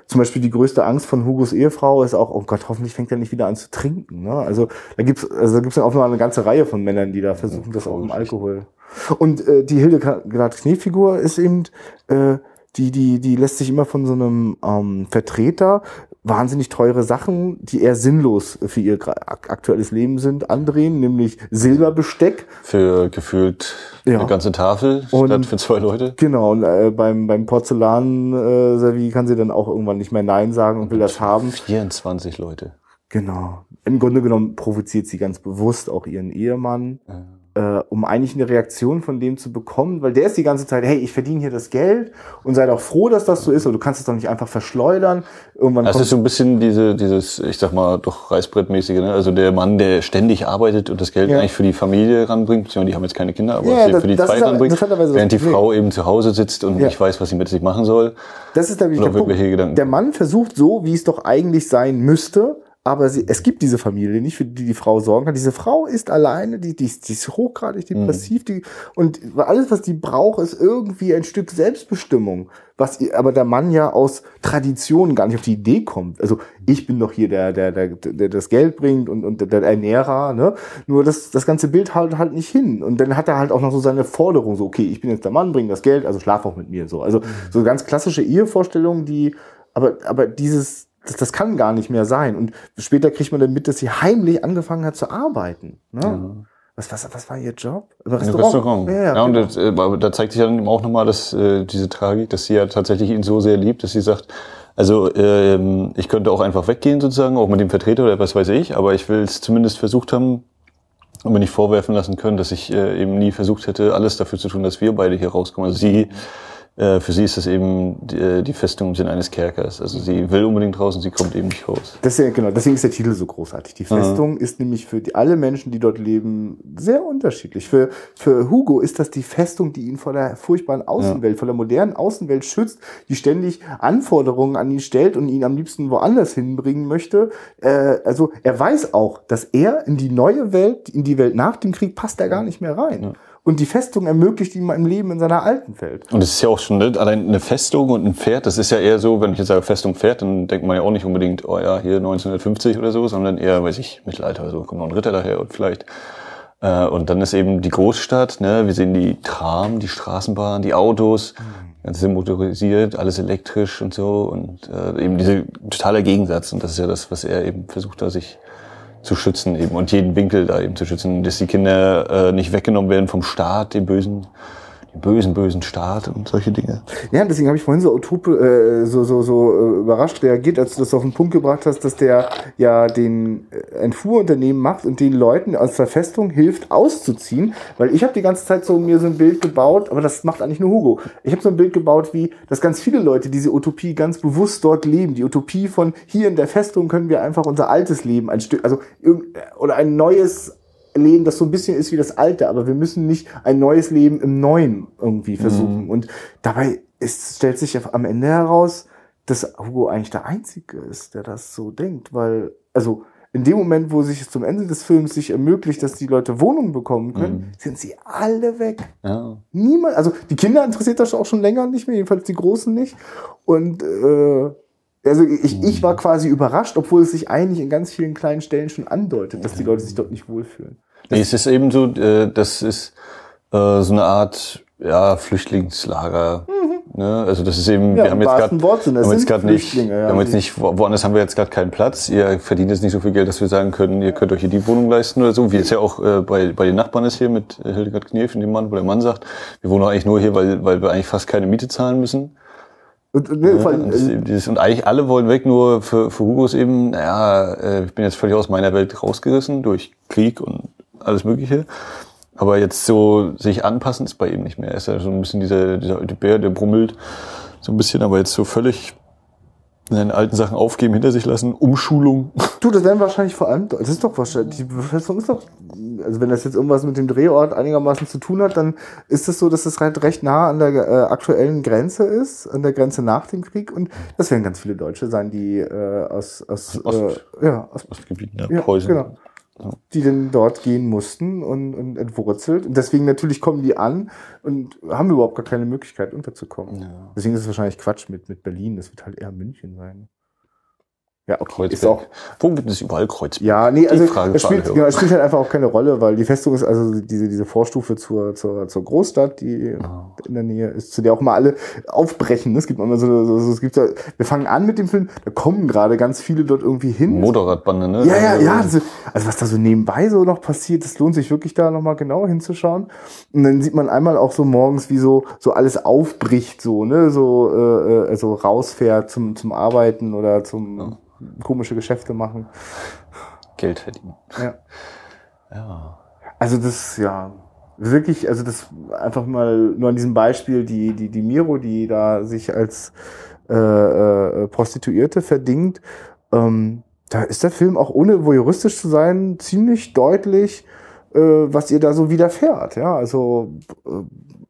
zum Beispiel die größte Angst von Hugos Ehefrau ist auch, oh Gott, hoffentlich fängt er nicht wieder an zu trinken. Ne? Also da gibt's, also da gibt's dann auch noch eine ganze Reihe von Männern, die da versuchen, das auch im Alkohol. Und äh, die Hildegard Kneffigur ist eben, äh, die, die, die lässt sich immer von so einem ähm, Vertreter wahnsinnig teure Sachen, die eher sinnlos für ihr aktuelles Leben sind, andrehen, nämlich Silberbesteck. Für gefühlt ja. eine ganze Tafel und, statt für zwei Leute. Genau, und äh, beim, beim Porzellan-Servi äh, kann sie dann auch irgendwann nicht mehr Nein sagen und will das haben. 24 Leute. Genau. Im Grunde genommen provoziert sie ganz bewusst auch ihren Ehemann. Ja äh, um eigentlich eine Reaktion von dem zu bekommen, weil der ist die ganze Zeit, hey, ich verdiene hier das Geld und sei doch froh, dass das so ist, aber du kannst es doch nicht einfach verschleudern. Irgendwann das ist so ein bisschen diese, dieses, ich sag mal, doch Reißbrettmäßige, ne? Also der Mann, der ständig arbeitet und das Geld ja. eigentlich für die Familie ranbringt, beziehungsweise die haben jetzt keine Kinder, aber ja, das, für die Zeit ranbringt, während die Frau eben zu Hause sitzt und ja. nicht weiß, was sie mit sich machen soll. Das ist nämlich der Punkt. Der Mann versucht so, wie es doch eigentlich sein müsste, aber sie, es gibt diese Familie nicht, für die die Frau sorgen kann. Diese Frau ist alleine, die, die, die ist hochgradig depressiv, mhm. die, und alles, was die braucht, ist irgendwie ein Stück Selbstbestimmung, was aber der Mann ja aus Tradition gar nicht auf die Idee kommt. Also ich bin doch hier der, der, der, der das Geld bringt und, und der Ernährer, ne? Nur das, das ganze Bild halt halt nicht hin. Und dann hat er halt auch noch so seine Forderung, so okay, ich bin jetzt der Mann, bring das Geld, also schlaf auch mit mir, so. Also mhm. so ganz klassische Ehevorstellungen, die, aber, aber dieses das, das kann gar nicht mehr sein. Und später kriegt man dann mit, dass sie heimlich angefangen hat zu arbeiten. Ne? Ja. Was, was, was war ihr Job? Im Restaurant. Restaurant. Ja, ja, ja und das, äh, da zeigt sich dann auch nochmal dass, äh, diese Tragik, dass sie ja tatsächlich ihn so sehr liebt, dass sie sagt, also ähm, ich könnte auch einfach weggehen sozusagen, auch mit dem Vertreter oder was weiß ich, aber ich will es zumindest versucht haben und mir nicht vorwerfen lassen können, dass ich äh, eben nie versucht hätte, alles dafür zu tun, dass wir beide hier rauskommen. Also sie äh, für sie ist das eben die, äh, die Festung im Sinne eines Kerkers. Also sie will unbedingt raus und sie kommt eben nicht raus. Das ist ja, genau, deswegen ist der Titel so großartig. Die Festung ja. ist nämlich für die, alle Menschen, die dort leben, sehr unterschiedlich. Für, für Hugo ist das die Festung, die ihn vor der furchtbaren Außenwelt, ja. vor der modernen Außenwelt schützt, die ständig Anforderungen an ihn stellt und ihn am liebsten woanders hinbringen möchte. Äh, also er weiß auch, dass er in die neue Welt, in die Welt nach dem Krieg, passt er gar nicht mehr rein. Ja und die Festung ermöglicht ihm ein Leben in seiner alten Welt. Und es ist ja auch schon, ne, allein eine Festung und ein Pferd, das ist ja eher so, wenn ich jetzt sage Festung Pferd, dann denkt man ja auch nicht unbedingt, oh ja, hier 1950 oder so, sondern eher, weiß ich, Mittelalter, so kommt noch ein Ritter daher und vielleicht. Äh, und dann ist eben die Großstadt, ne, wir sehen die Tram, die Straßenbahn, die Autos. Mhm Ganz motorisiert, alles elektrisch und so und äh, eben diese totale Gegensatz und das ist ja das, was er eben versucht da sich zu schützen eben und jeden Winkel da eben zu schützen, dass die Kinder äh, nicht weggenommen werden vom Staat, dem bösen den bösen, bösen Staat und solche Dinge. Ja, deswegen habe ich vorhin so utope, äh, so, so, so äh, überrascht reagiert, als du das auf den Punkt gebracht hast, dass der ja den äh, Entfuhrunternehmen macht und den Leuten aus der Festung hilft, auszuziehen. Weil ich habe die ganze Zeit so mir so ein Bild gebaut, aber das macht eigentlich nur Hugo. Ich habe so ein Bild gebaut, wie dass ganz viele Leute diese Utopie ganz bewusst dort leben. Die Utopie von hier in der Festung können wir einfach unser altes Leben ein Stück, also oder ein neues Leben, das so ein bisschen ist wie das alte, aber wir müssen nicht ein neues Leben im Neuen irgendwie versuchen. Mhm. Und dabei ist, stellt sich am Ende heraus, dass Hugo eigentlich der Einzige ist, der das so denkt, weil, also, in dem Moment, wo sich zum Ende des Films sich ermöglicht, dass die Leute Wohnungen bekommen können, mhm. sind sie alle weg. Ja. Niemand, also die Kinder interessiert das auch schon länger nicht mehr, jedenfalls die Großen nicht. Und äh, also ich, ich war mhm. quasi überrascht, obwohl es sich eigentlich in ganz vielen kleinen Stellen schon andeutet, dass die Leute sich dort nicht wohlfühlen. Nee, es ist eben so, äh, das ist äh, so eine Art ja, Flüchtlingslager. Mhm. Ne? Also das ist eben, ja, wir haben jetzt gerade haben jetzt gerade nicht, ja, wir haben jetzt nicht, woanders haben wir jetzt gerade keinen Platz. Ihr verdient jetzt nicht so viel Geld, dass wir sagen können, ihr könnt euch hier die Wohnung leisten oder so. Wie es ja auch äh, bei, bei den Nachbarn ist hier mit Hildegard Knef und dem Mann, wo der Mann sagt, wir wohnen eigentlich nur hier, weil, weil wir eigentlich fast keine Miete zahlen müssen. Und, ne, ja, allem, und, dieses, und eigentlich alle wollen weg, nur für, für Hugo ist eben, naja, äh, ich bin jetzt völlig aus meiner Welt rausgerissen durch Krieg und alles Mögliche. Aber jetzt so sich anpassen ist bei ihm nicht mehr. Er ist ja so ein bisschen dieser, dieser alte Bär, der brummelt so ein bisschen, aber jetzt so völlig seine alten Sachen aufgeben, hinter sich lassen, Umschulung. Du, das werden wahrscheinlich vor allem, das ist doch wahrscheinlich, die Befestigung ist doch, also wenn das jetzt irgendwas mit dem Drehort einigermaßen zu tun hat, dann ist es so, dass es halt recht nah an der äh, aktuellen Grenze ist, an der Grenze nach dem Krieg und das werden ganz viele Deutsche sein, die äh, aus, aus, Ost, äh, ja, aus Ostgebieten, ja, Preußen. Genau die denn dort gehen mussten und, und entwurzelt. Und deswegen natürlich kommen die an und haben überhaupt gar keine Möglichkeit unterzukommen. Ja. Deswegen ist es wahrscheinlich Quatsch mit, mit Berlin. Das wird halt eher München sein. Ja, okay. Kreuzberg. Ist auch, Wo gibt es überall Kreuzberg? Ja, nee, also es spielt, genau, es spielt halt einfach auch keine Rolle, weil die Festung ist also diese, diese Vorstufe zur, zur, zur Großstadt, die oh. in der Nähe ist, zu der auch mal alle aufbrechen. Es gibt immer so, so, so es gibt da, wir fangen an mit dem Film, da kommen gerade ganz viele dort irgendwie hin. Motorradbande, ne? Ja, ja, ja. Also, also was da so nebenbei so noch passiert, das lohnt sich wirklich da nochmal genau hinzuschauen. Und dann sieht man einmal auch so morgens, wie so, so alles aufbricht, so, ne, so, äh, also rausfährt zum, zum Arbeiten oder zum, ja komische Geschäfte machen. Geld verdienen. Ja. ja. Also das, ja, wirklich, also das einfach mal nur an diesem Beispiel, die, die, die Miro, die da sich als äh, äh, Prostituierte verdingt, ähm, da ist der Film auch ohne voyeuristisch zu sein ziemlich deutlich, äh, was ihr da so widerfährt. Ja, also äh,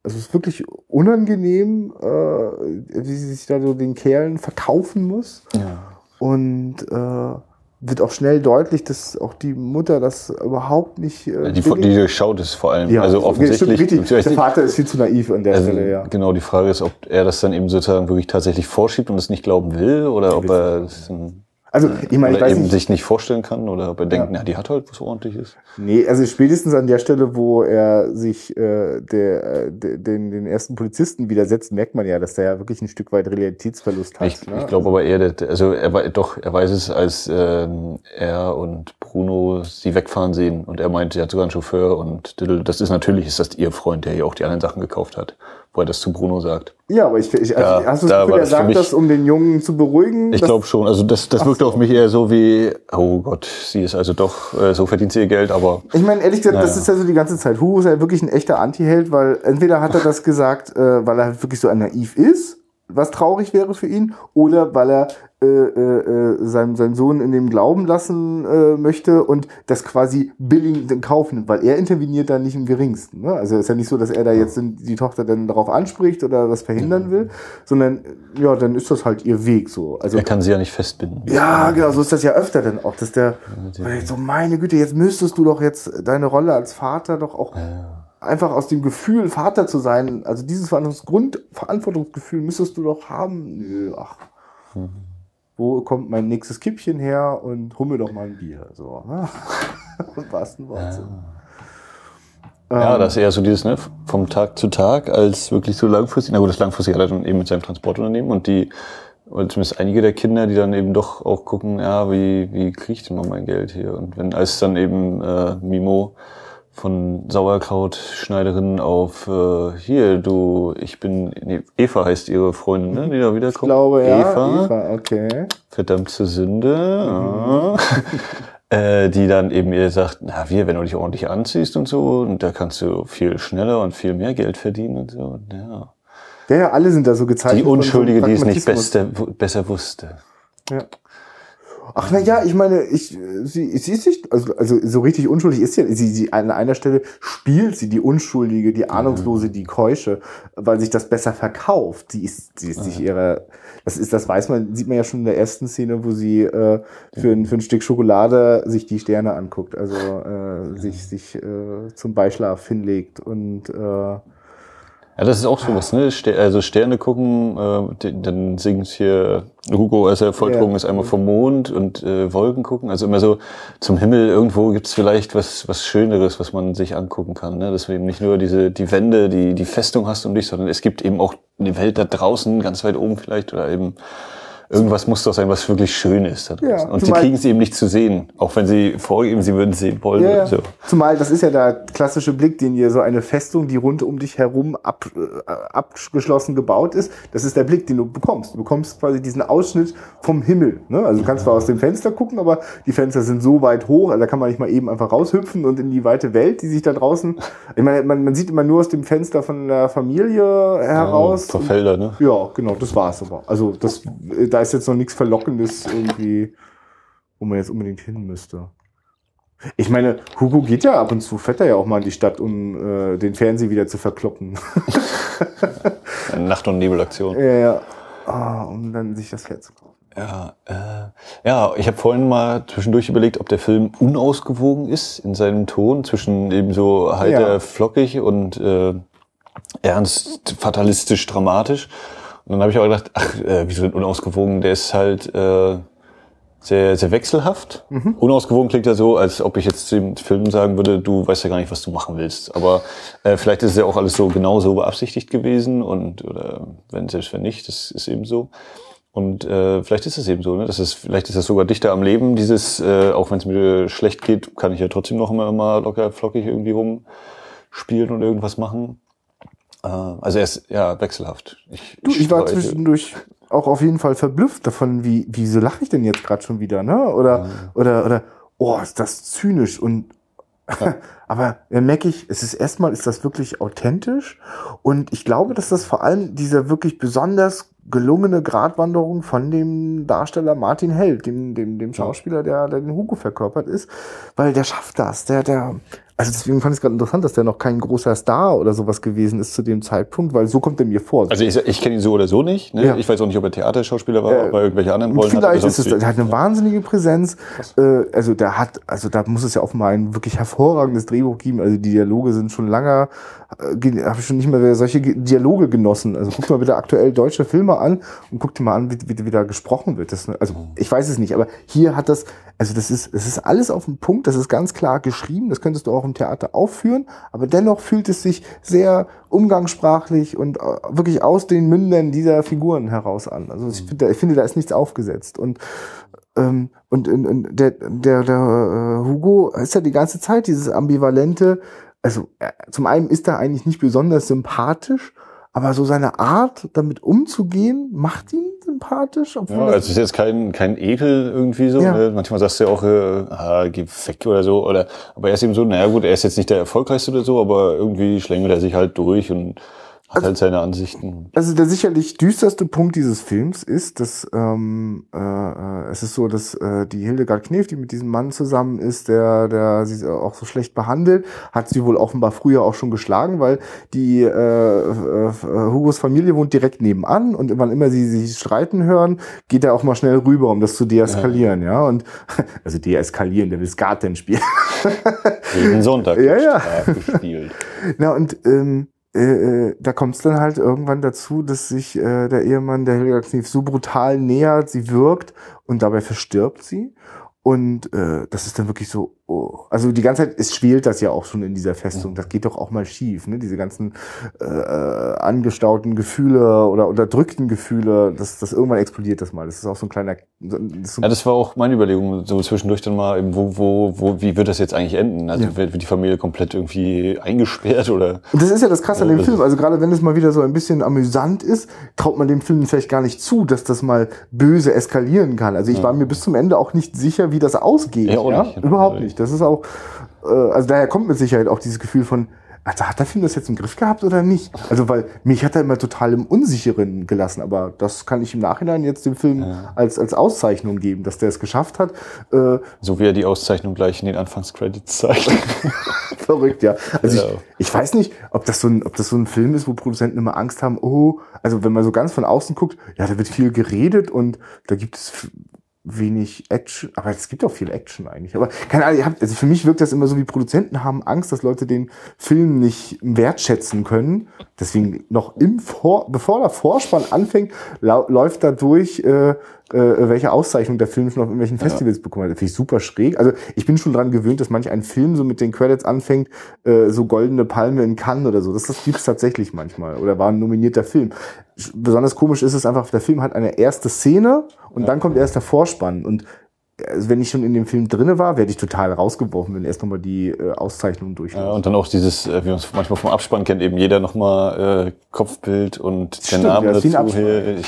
es ist wirklich unangenehm, äh, wie sie sich da so den Kerlen verkaufen muss. Ja. Und äh, wird auch schnell deutlich, dass auch die Mutter das überhaupt nicht. Äh, die, die durchschaut es vor allem. Ja, also offensichtlich. Richtig, der Vater ist viel zu naiv an der also Stelle, ja. Genau, die Frage ist, ob er das dann eben sozusagen wirklich tatsächlich vorschiebt und es nicht glauben will oder ob er es dann also, ich meine, ich weiß eben nicht. sich nicht vorstellen kann oder ob er denkt, ja. na, die hat halt was ordentliches. Nee, also spätestens an der Stelle, wo er sich äh, der, äh, den, den ersten Polizisten widersetzt, merkt man ja, dass der ja wirklich ein Stück weit Realitätsverlust hat. Ich, ne? ich glaube aber eher, also er doch, er weiß es, als ähm, er und Bruno sie wegfahren sehen und er meint, er hat sogar einen Chauffeur und das ist natürlich, ist das ihr Freund, der hier auch die anderen Sachen gekauft hat wo er das zu Bruno sagt. Ja, aber ich, ich also, hast du das Gefühl, er sagt das, um den Jungen zu beruhigen? Ich glaube schon. Also das, das wirkt so. auf mich eher so wie, oh Gott, sie ist also doch, äh, so verdient sie ihr Geld, aber. Ich meine, ehrlich gesagt, naja. das ist ja so die ganze Zeit. Hugo ist ja wirklich ein echter Anti-Held, weil entweder hat er das gesagt, äh, weil er wirklich so ein naiv ist, was traurig wäre für ihn, oder weil er äh, äh, äh, seinen, seinen Sohn in dem Glauben lassen äh, möchte und das quasi billig in Kauf nimmt, weil er interveniert da nicht im geringsten. Ne? Also ist ja nicht so, dass er da jetzt die Tochter dann darauf anspricht oder das verhindern will, sondern ja, dann ist das halt ihr Weg so. Also er kann sie ja nicht festbinden. Ja, genau, so ist das ja öfter dann auch, dass der so meine Güte, jetzt müsstest du doch jetzt deine Rolle als Vater doch auch ja. einfach aus dem Gefühl Vater zu sein, also dieses Grundverantwortungsgefühl müsstest du doch haben. Nö, ach. Mhm wo kommt mein nächstes Kippchen her und mir doch mal ein Bier. So, ne? Im wahrsten Wortsinn. Ja, Ähm, das ist eher so dieses, ne, vom Tag zu Tag als wirklich so langfristig. Na gut, das langfristig hat er dann eben mit seinem Transportunternehmen und die, oder zumindest einige der Kinder, die dann eben doch auch gucken, ja, wie, wie kriege ich denn mal mein Geld hier? Und wenn als dann eben äh, Mimo von Sauerkrautschneiderin auf äh, hier, du, ich bin, nee, Eva heißt ihre Freundin, ne, die da wiederkommt. ich glaube, ja. Eva, Eva okay. verdammte Sünde. Ja. Äh, die dann eben ihr sagt, na wir, wenn du dich ordentlich anziehst und so, und da kannst du viel schneller und viel mehr Geld verdienen und so. Und ja. Ja, ja, alle sind da so gezeichnet. Die von so Unschuldige, die es nicht beste, besser wusste. Ja. Ach na ja, ich meine, ich, äh, sie, sie ist nicht, also, also so richtig unschuldig ist sie, sie, sie an einer Stelle spielt sie die Unschuldige, die Ahnungslose, die Keusche, weil sich das besser verkauft. Sie ist, sie ist sich ihre, das ist, das weiß man, sieht man ja schon in der ersten Szene, wo sie äh, für, ein, für ein Stück Schokolade sich die Sterne anguckt, also äh, sich, sich äh, zum Beischlaf hinlegt und äh, Ja, das ist auch sowas, ne? Also Sterne gucken, äh, dann singt hier Hugo, als er volltrunken Ja. ist, einmal vom Mond und äh, Wolken gucken. Also immer so zum Himmel, irgendwo gibt's vielleicht was, was Schöneres, was man sich angucken kann. Ne? Dass du eben nicht nur diese, die Wände, die, die Festung hast um dich, sondern es gibt eben auch eine Welt da draußen, ganz weit oben vielleicht, oder eben irgendwas muss doch sein, was wirklich schön ist. Da. Ja, und sie kriegen es eben nicht zu sehen, auch wenn sie vorgeben, sie würden es sehen wollen. Ja, ja. So. Zumal das ist ja der klassische Blick, den ihr so eine Festung, die rund um dich herum ab, äh, abgeschlossen gebaut ist, das ist der Blick, den du bekommst. Du bekommst quasi diesen Ausschnitt vom Himmel. Ne? Also du kannst zwar aus dem Fenster gucken, aber die Fenster sind so weit hoch, also da kann man nicht mal eben einfach raushüpfen und in die weite Welt, die sich da draußen. Ich meine, man, man sieht immer nur aus dem Fenster von der Familie heraus. Ein paar Felder, ne? Ja, genau, das war's aber. Also das, äh, da ist jetzt noch nichts Verlockendes irgendwie, wo man jetzt unbedingt hin müsste. Ich meine, Hugo geht ja ab und zu, fährt er ja auch mal in die Stadt, um äh, den Fernseher wieder zu verkloppen. Eine Nacht- und Nebelaktion. ja, ja. Ah, um dann sich das Pferd zu kaufen. Ja, äh, ja, ich habe vorhin mal zwischendurch überlegt, ob der Film unausgewogen ist in seinem Ton zwischen eben so heiter, Ja. flockig und äh, ernst, fatalistisch, dramatisch. Und dann habe ich auch gedacht, ach, äh, wieso denn unausgewogen? Der ist halt äh, sehr, sehr wechselhaft. Unausgewogen klingt ja so, als ob ich jetzt dem Film sagen würde, du weißt ja gar nicht, was du machen willst. Aber äh, vielleicht ist es ja auch alles so genau so beabsichtigt gewesen und oder wenn selbst wenn nicht, das ist eben so. Und äh, vielleicht ist es eben so, ne? Das ist, vielleicht ist das sogar dichter am Leben, dieses, äh, auch wenn es mir schlecht geht, kann ich ja trotzdem noch immer, immer locker flockig irgendwie rumspielen und irgendwas machen. Äh, also er ist ja wechselhaft. Ich, Du, ich war streite. zwischendurch auch auf jeden Fall verblüfft davon, wie, wieso lache ich denn jetzt gerade schon wieder, ne? Oder, oder, oder, oh, ist das zynisch und aber dann merke ich, es ist erstmal, ist das wirklich authentisch und ich glaube, dass das vor allem diese wirklich besonders gelungene Gratwanderung von dem Darsteller Martin Held, dem, dem, dem Schauspieler, der, der den Hugo verkörpert ist, weil der schafft das, der, der, also deswegen fand ich es gerade interessant, dass der noch kein großer Star oder sowas gewesen ist zu dem Zeitpunkt, weil so kommt er mir vor. Also ich, ich kenne ihn so oder so nicht. Ne? Ja. Ich weiß auch nicht, ob er Theaterschauspieler war, Äh, ob er irgendwelche anderen Rollen Vielleicht hatte. ist es, der hat eine wahnsinnige Präsenz. Äh, also der hat, also da muss es ja offenbar ein wirklich hervorragendes Drehbuch geben. Also die Dialoge sind schon lange, äh, habe ich schon nicht mehr solche Ge- Dialoge genossen. Also guck mal bitte aktuell deutsche Filme an und guck dir mal an, wie, wie, wie da gesprochen wird. Das, also ich weiß es nicht, aber hier hat das, also das ist, es ist alles auf dem Punkt. Das ist ganz klar geschrieben. Das könntest du auch im Theater aufführen. Aber dennoch fühlt es sich sehr umgangssprachlich und äh, wirklich aus den Mündern dieser Figuren heraus an. Also ich finde, ich finde, da ist nichts aufgesetzt. Und ähm, und, und, und der, der, der äh, Hugo ist ja die ganze Zeit dieses ambivalente, also äh, zum einen ist er eigentlich nicht besonders sympathisch, aber so seine Art, damit umzugehen, macht ihn sympathisch. Obwohl Ja, also es ist jetzt kein, kein Ekel irgendwie so. Ja. Ne? Manchmal sagst du ja auch, äh, ah, geh weg oder so. Oder, aber er ist eben so, naja gut, er ist jetzt nicht der Erfolgreichste oder so, aber irgendwie schlängelt er sich halt durch und hat halt seine Ansichten. Also der sicherlich düsterste Punkt dieses Films ist, dass ähm, äh, äh, es ist so, dass äh, die Hildegard Knef, die mit diesem Mann zusammen ist, der, der sie auch so schlecht behandelt, hat sie wohl offenbar früher auch schon geschlagen, weil die äh, äh, Hugos Familie wohnt direkt nebenan und wann immer sie sich streiten hören, geht er auch mal schnell rüber, um das zu deeskalieren, ja. Und also deeskalieren, der will denn spielen. Jeden Sonntag Ja, ja. gespielt. Na und ähm, äh, äh, da kommt es dann halt irgendwann dazu, dass sich äh, der Ehemann der Helga Knief so brutal nähert, sie wirkt und dabei verstirbt sie. Und äh, das ist dann wirklich so, oh, also die ganze Zeit, es schwelt das ja auch schon in dieser Festung. Das geht doch auch mal schief, ne? Diese ganzen äh, angestauten Gefühle oder unterdrückten Gefühle, das, das irgendwann explodiert das mal. Das ist auch so ein kleiner. Das so ja, das war auch meine Überlegung, so zwischendurch dann mal, eben, wo, wo, wo, wie wird das jetzt eigentlich enden? Also Ja. wird, die Familie komplett irgendwie eingesperrt oder? Und das ist ja das Krasse an Ja, dem Film. Also gerade wenn es mal wieder so ein bisschen amüsant ist, traut man dem Film vielleicht gar nicht zu, dass das mal böse eskalieren kann. Also ich war mir bis zum Ende auch nicht sicher, wie das ausgeht. Ja, Ja, nicht. Überhaupt nicht. Das ist auch, äh, also daher kommt mit Sicherheit auch dieses Gefühl von, also hat der Film das jetzt im Griff gehabt oder nicht? Also weil mich hat er immer total im Unsicheren gelassen, aber das kann ich im Nachhinein jetzt dem Film als, als Auszeichnung geben, dass der es geschafft hat, äh, So wie er die Auszeichnung gleich in den Anfangscredits zeigt. Verrückt, ja. Also Ja. ich, ich weiß nicht, ob das, so ein, ob das so ein Film ist, wo Produzenten immer Angst haben, oh, also wenn man so ganz von außen guckt, ja, da wird viel geredet und da gibt es wenig Action, aber es gibt auch viel Action eigentlich. Aber keine Ahnung, ihr habt- also für mich wirkt das immer so, wie Produzenten haben Angst, dass Leute den Film nicht wertschätzen können. Deswegen noch im Vor, bevor der Vorspann anfängt, läuft da durch, äh, äh, welche Auszeichnung der Film schon auf irgendwelchen Festivals bekommen hat. Das finde ich super schräg. Also ich bin schon dran gewöhnt, dass manch ein Film so mit den Credits anfängt, äh, so goldene Palme in Cannes oder so. Das, das gibt's tatsächlich manchmal. Oder war ein nominierter Film. Besonders komisch ist es einfach, der Film hat eine erste Szene und dann kommt erst der Vorspann. Und also wenn ich schon in dem Film drinne war, werde ich total rausgeworfen, wenn erst nochmal die äh, Auszeichnungen durchlaufen. Ja, und dann auch dieses, äh, wie man es manchmal vom Abspann kennt, eben jeder nochmal äh, Kopfbild und der Stimmt, Name ja, dazu. Abspann, Hier, ja.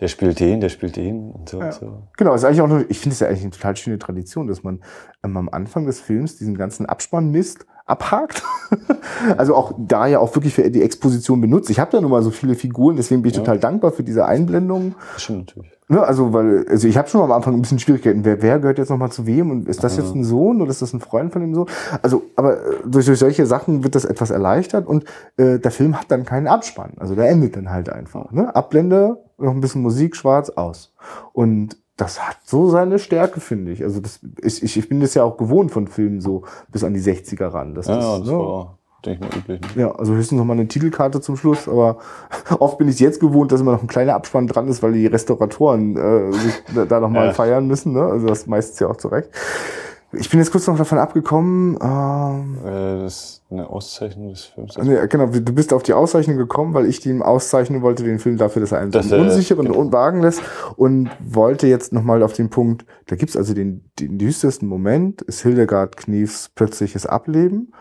Der spielt den, der spielt den und so und so. Genau, ist eigentlich auch nur, ich finde es ja eigentlich eine total schöne Tradition, dass man ähm, am Anfang des Films diesen ganzen Abspannmist abhakt. also auch da ja auch wirklich für die Exposition benutzt. Ich habe da nun mal so viele Figuren, deswegen bin ich total dankbar für diese Einblendungen. Das stimmt natürlich. Ne, also, weil, also ich habe schon am Anfang ein bisschen Schwierigkeiten. Wer, wer gehört jetzt nochmal zu wem? Und ist das jetzt ein Sohn oder ist das ein Freund von dem Sohn? Also, aber äh, durch, durch solche Sachen wird das etwas erleichtert und äh, der Film hat dann keinen Abspann. Also der endet dann halt einfach. Ne? Abblende, noch ein bisschen Musik, schwarz, aus. Und das hat so seine Stärke, finde ich. Also das ist, ich, ich bin das ja auch gewohnt von Filmen so bis an die 60er ran. Das Ja, ist, das ne? war, denke ich mal, üblich. Ne? Ja, also höchstens noch mal eine Titelkarte zum Schluss, aber oft bin ich jetzt gewohnt, dass immer noch ein kleiner Abspann dran ist, weil die Restauratoren äh, sich da- da noch mal Ja. feiern müssen. Ne? Also das meistens ja auch zurecht. Ich bin jetzt kurz noch davon abgekommen. Ähm, Äh, das ist eine Auszeichnung des Films. nee, genau, du bist auf die Auszeichnung gekommen, weil ich ihn auszeichnen wollte, den Film dafür, dass er einen Dass so er- unsicheren genau. und wagen lässt und wollte jetzt noch mal auf den Punkt, da gibt's also den, den düstersten Moment, ist Hildegard Kniefs plötzliches Ableben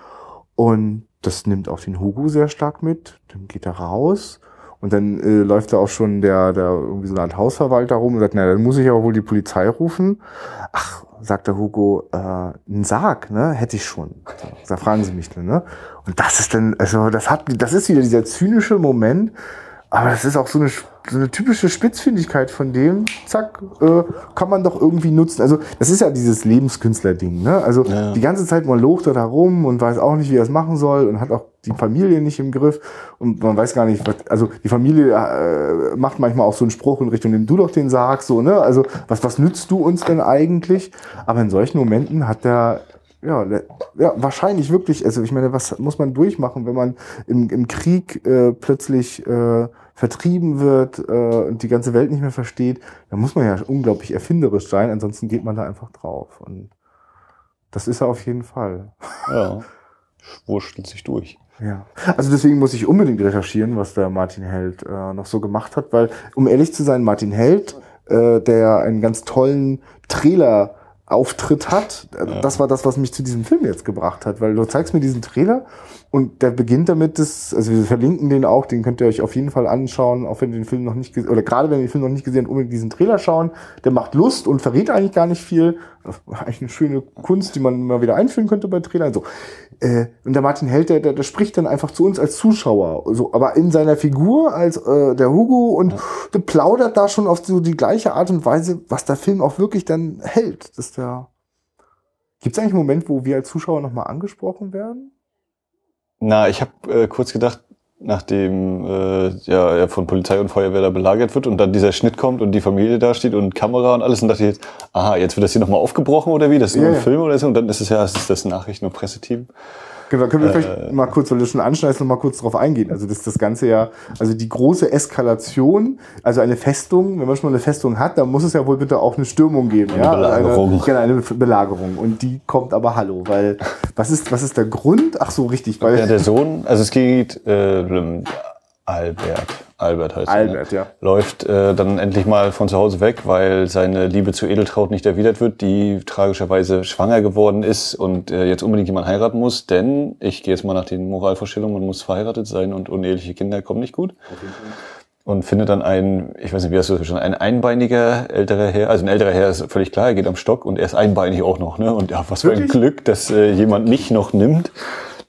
und das nimmt auch den Hugo sehr stark mit. Dann geht er raus und dann äh, läuft da auch schon der, der irgendwie so eine Art Hausverwalter rum und sagt, na, dann muss ich aber wohl die Polizei rufen. Ach, sagt der Hugo, äh, ein Sarg, ne, hätte ich schon. Da fragen sie mich dann, ne? Und das ist dann, also das hat, das ist wieder dieser zynische Moment, aber das ist auch so eine, so eine typische Spitzfindigkeit von dem, zack, äh, kann man doch irgendwie nutzen. Also das ist ja dieses Lebenskünstler-Ding, ne? Also Ja. die ganze Zeit man locht er da rum und weiß auch nicht, wie er es machen soll und hat auch die Familie nicht im Griff und man weiß gar nicht, was, also die Familie äh, macht manchmal auch so einen Spruch in Richtung, nimm du doch den Sarg, so, ne? Also was, was nützt du uns denn eigentlich? Aber in solchen Momenten hat der ja, ja, wahrscheinlich wirklich. Also ich meine, was muss man durchmachen, wenn man im, im Krieg äh, plötzlich äh, vertrieben wird äh, und die ganze Welt nicht mehr versteht? Da muss man ja unglaublich erfinderisch sein, ansonsten geht man da einfach drauf. Und das ist er auf jeden Fall. Ja. Wurschtelt sich durch. Ja. Also deswegen muss ich unbedingt recherchieren, was der Martin Held äh, noch so gemacht hat, weil, um ehrlich zu sein, Martin Held, äh, der einen ganz tollen Trailer Auftritt hat, äh, das war das, was mich zu diesem Film jetzt gebracht hat, weil du zeigst mir diesen Trailer und der beginnt damit, dass, also wir verlinken den auch, den könnt ihr euch auf jeden Fall anschauen, auch wenn ihr den Film noch nicht gesehen, oder gerade wenn ihr den Film noch nicht gesehen habt, unbedingt diesen Trailer schauen, der macht Lust und verrät eigentlich gar nicht viel, eigentlich eine schöne Kunst, die man mal wieder einführen könnte bei Trailern, so. Äh, und der Martin Held, der, der, der spricht dann einfach zu uns als Zuschauer, so, aber in seiner Figur als äh, der Hugo und der plaudert da schon auf so die gleiche Art und Weise, was der Film auch wirklich dann hält. Dass der Gibt es eigentlich einen Moment, wo wir als Zuschauer nochmal angesprochen werden? Na, ich habe äh, kurz gedacht, nachdem äh, ja, er von Polizei und Feuerwehr da belagert wird und dann dieser Schnitt kommt und die Familie da steht und Kamera und alles, und dachte ich jetzt, aha, jetzt wird das hier nochmal aufgebrochen oder wie? Das ist nur Ja, ein. Film oder so? Und dann ist es ja, es ist das Nachrichten- und Presseteam. Genau, können wir vielleicht mal kurz, weil du schon anschneidest, noch mal kurz drauf eingehen. Also das das Ganze ja, also die große Eskalation, also eine Festung, wenn man schon mal eine Festung hat, dann muss es ja wohl bitte auch eine Stürmung geben. Eine ja? Belagerung. Eine, genau, eine Belagerung. Und die kommt aber Hallo, weil was ist, was ist der Grund? Ach so, richtig, weil Ja, der Sohn, also es geht äh, Albert, Albert heißt Albert, er, ja. ne? läuft äh, dann endlich mal von zu Hause weg, weil seine Liebe zu Edeltraut nicht erwidert wird, die tragischerweise schwanger geworden ist und äh, jetzt unbedingt jemand heiraten muss, denn ich gehe jetzt mal nach den Moralvorstellungen, man muss verheiratet sein und uneheliche Kinder kommen nicht gut. Und findet dann einen, ich weiß nicht, wie hast du das schon, ein einbeiniger älterer Herr, also ein älterer Herr ist völlig klar, er geht am Stock und er ist einbeinig auch noch, ne? Und ja, was für ein? Glück, dass äh, jemand mich noch nimmt.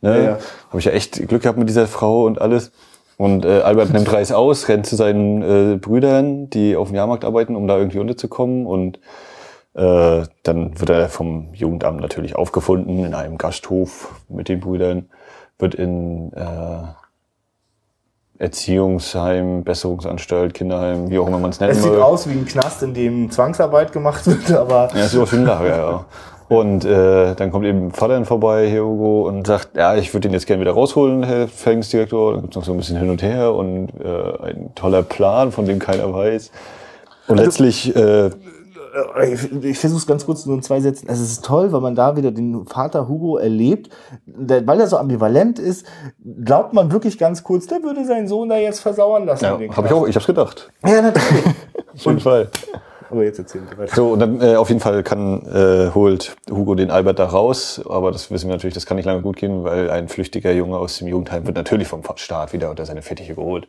Ne? Ja, ja. Habe ich ja echt Glück gehabt mit dieser Frau und alles. Und äh, Albert nimmt Reis aus, rennt zu seinen äh, Brüdern, die auf dem Jahrmarkt arbeiten, um da irgendwie unterzukommen. Und äh, dann wird er vom Jugendamt natürlich aufgefunden in einem Gasthof mit den Brüdern, wird in äh, Erziehungsheim, Besserungsanstalt, Kinderheim, wie auch immer man es nennt. es sieht aus wie ein Knast, in dem Zwangsarbeit gemacht wird, aber Ja, es ist auch ein Lager, ja. Und äh, dann kommt eben Vater vorbei, Herr Hugo, und sagt, ja, ich würde den jetzt gerne wieder rausholen, Herr Vergensdirektor. Dann gibt's noch so ein bisschen hin und her und äh, ein toller Plan, von dem keiner weiß. Und letztlich, äh, ich, ich versuche es ganz kurz nur in zwei Sätzen. Also es ist toll, weil man da wieder den Vater Hugo erlebt. Der, weil er so ambivalent ist, glaubt man wirklich ganz kurz, der würde seinen Sohn da jetzt versauern lassen. ja, habe ich auch, ich hab's gedacht. Ja, natürlich. Auf jeden Fall. Aber jetzt erzählen wir weiter. So, und dann äh, auf jeden Fall kann, äh, holt Hugo den Albert da raus, aber das wissen wir natürlich, das kann nicht lange gut gehen, weil ein flüchtiger Junge aus dem Jugendheim wird natürlich vom Staat wieder unter seine Fittiche geholt.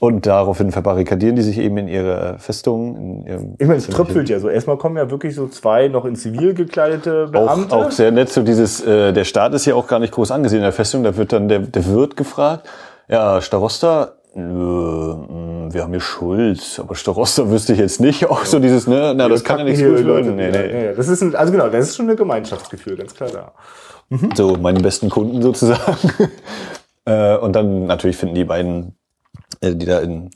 Und daraufhin verbarrikadieren die sich eben in ihre Festung. In Ich meine, es tröpfelt ja so. Erstmal kommen ja wirklich so zwei noch in Zivil gekleidete Beamte. Auch, auch sehr nett, so dieses, äh, der Staat ist ja auch gar nicht groß angesehen in der Festung, da wird dann der, der Wirt gefragt, ja, Starosta, wir haben hier Schuld, aber Starosta wüsste ich jetzt nicht, auch so dieses, ne, na, das kann ja nichts gut Leute. Nee, nee. Das ist ein, also genau, das ist schon ein Gemeinschaftsgefühl, ganz klar da. So, meine besten Kunden sozusagen. äh, und dann natürlich finden die beiden, äh, die da in,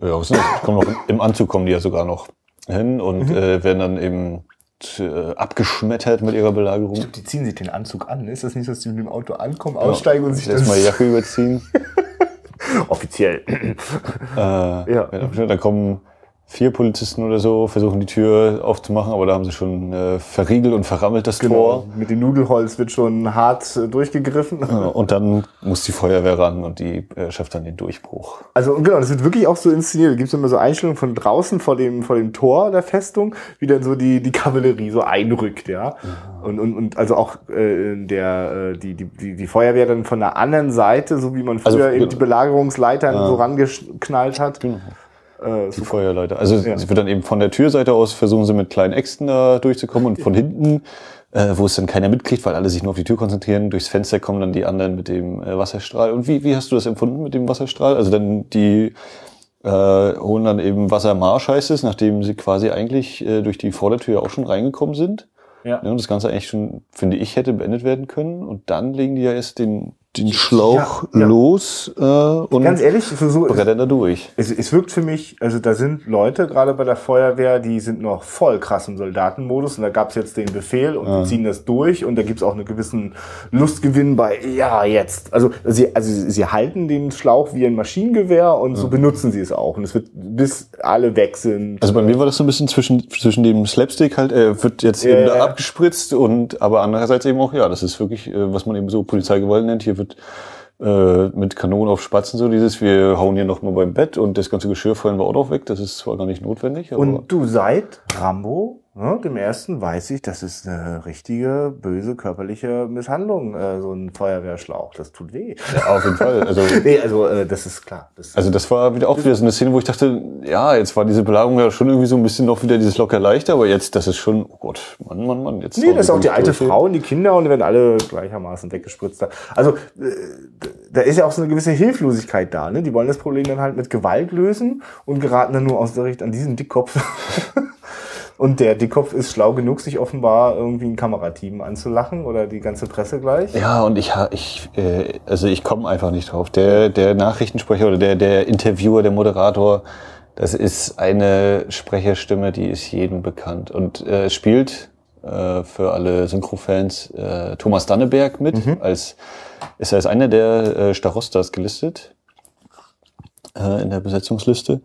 ja, was ist das? Kommen noch im Anzug kommen die ja sogar noch hin und äh, werden dann eben äh, abgeschmettert mit ihrer Belagerung. Die ziehen sich den Anzug an. Ist das nicht, dass die mit dem Auto ankommen, aussteigen und sich das erstmal die Jacke überziehen. Offiziell? Äh, Ja. Dann kommen vier Polizisten oder so, versuchen die Tür aufzumachen, aber da haben sie schon äh, verriegelt und verrammelt das Tor. Genau. Mit dem Nudelholz wird schon hart äh, durchgegriffen. Ja, Und dann muss die Feuerwehr ran und die äh, schafft dann den Durchbruch. Also genau, das wird wirklich auch so inszeniert. Da gibt es immer so Einstellungen von draußen vor dem, vor dem Tor der Festung, wie dann so die, die Kavallerie so einrückt, ja. Und, und, und also auch äh, der, äh, die, die, die, die Feuerwehr dann von der anderen Seite, so wie man Also, früher eben genau. die Belagerungsleitern so rangeknallt hat. Genau. Äh, Die Feuerleiter. Also Ja. es wird dann eben von der Türseite aus versuchen sie mit kleinen Äxten da durchzukommen und von hinten, äh, wo es dann keiner mitkriegt, weil alle sich nur auf die Tür konzentrieren, durchs Fenster kommen dann die anderen mit dem äh, Wasserstrahl. Und wie, wie hast du das empfunden mit dem Wasserstrahl? Also dann die äh, holen dann eben Wassermarsch heißt es, nachdem sie quasi eigentlich äh, durch die Vordertür auch schon reingekommen sind. Ja. Ja, und das Ganze eigentlich schon, finde ich, hätte beendet werden können. Und dann legen die ja erst den, den Schlauch Ja, ja. los äh, und Ganz ehrlich, so, brettern da durch. es, es wirkt für mich, also da sind Leute, gerade bei der Feuerwehr, die sind noch voll krass im Soldatenmodus und da gab's jetzt den Befehl und die ziehen das durch und da gibt's auch einen gewissen Lustgewinn bei, ja, jetzt. Also sie, also sie halten den Schlauch wie ein Maschinengewehr und so benutzen sie es auch. Und es wird, bis alle weg sind. Also bei mir war das so ein bisschen zwischen, zwischen dem Slapstick halt, äh, wird jetzt Ja, eben da ja. abgespritzt und aber andererseits eben auch, ja, das ist wirklich, äh, was man eben so Polizeigewalt nennt. Hier wird äh, mit Kanonen auf Spatzen so dieses, wir hauen hier noch mal beim Bett und das ganze Geschirr fallen wir auch noch weg. Das ist zwar gar nicht notwendig, Und du seit Rambo, ne, dem ersten, weiß ich, das ist eine richtige, böse körperliche Misshandlung, äh, so ein Feuerwehrschlauch. Das tut weh. ja, auf jeden Fall. Also Nee, also äh, das ist klar. Das Also das war wieder auch wieder so eine Szene, wo ich dachte, ja, jetzt war diese Belagerung ja schon irgendwie so ein bisschen noch wieder dieses locker leichter, aber jetzt, das ist schon, oh Gott, Mann, Mann, Mann, jetzt. Nee, das ist auch die alte. Frau und die Kinder und die werden alle gleichermaßen weggespritzt. Also äh, da ist ja auch so eine gewisse Hilflosigkeit da. Ne? Die wollen das Problem dann halt mit Gewalt lösen und geraten dann nur aus der Richtung an diesen Dickkopf. und der Dickkopf ist schlau genug, sich offenbar irgendwie ein Kamerateam anzulachen oder die ganze Presse gleich. Ja, und ich, ich äh, also ich komme einfach nicht drauf. Der, der Nachrichtensprecher oder der, der Interviewer, der Moderator, das ist eine Sprecherstimme, die ist jedem bekannt und äh, spielt äh, für alle Synchrofans äh, Thomas Danneberg mit. Als ist er als einer der äh, Starostas gelistet äh, in der Besetzungsliste.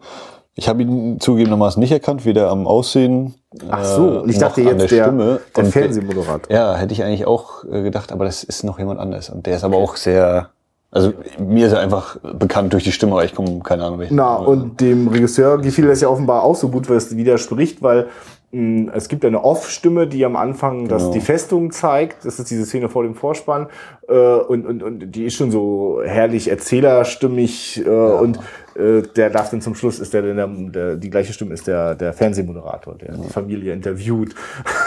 Ich habe ihn zugegebenermaßen nicht erkannt, weder am Aussehen. Ach so, und ich dachte jetzt der, Stimme. der Und, Fernsehmoderator. Ja, hätte ich eigentlich auch äh, gedacht, aber das ist noch jemand anderes. Und der ist aber auch sehr, also mir ist er einfach bekannt durch die Stimme, aber ich komme, keine Ahnung. welchen- Na, und dem Regisseur gefiel das ja offenbar auch so gut, weil es widerspricht, weil es gibt eine Off-Stimme, die am Anfang das, Genau. die Festung zeigt. Das ist diese Szene vor dem Vorspann. Äh, und, und, und die ist schon so herrlich erzählerstimmig. Äh, Und äh, der darf dann zum Schluss, ist der, der, der die gleiche Stimme ist der, der Fernsehmoderator, der die Familie interviewt.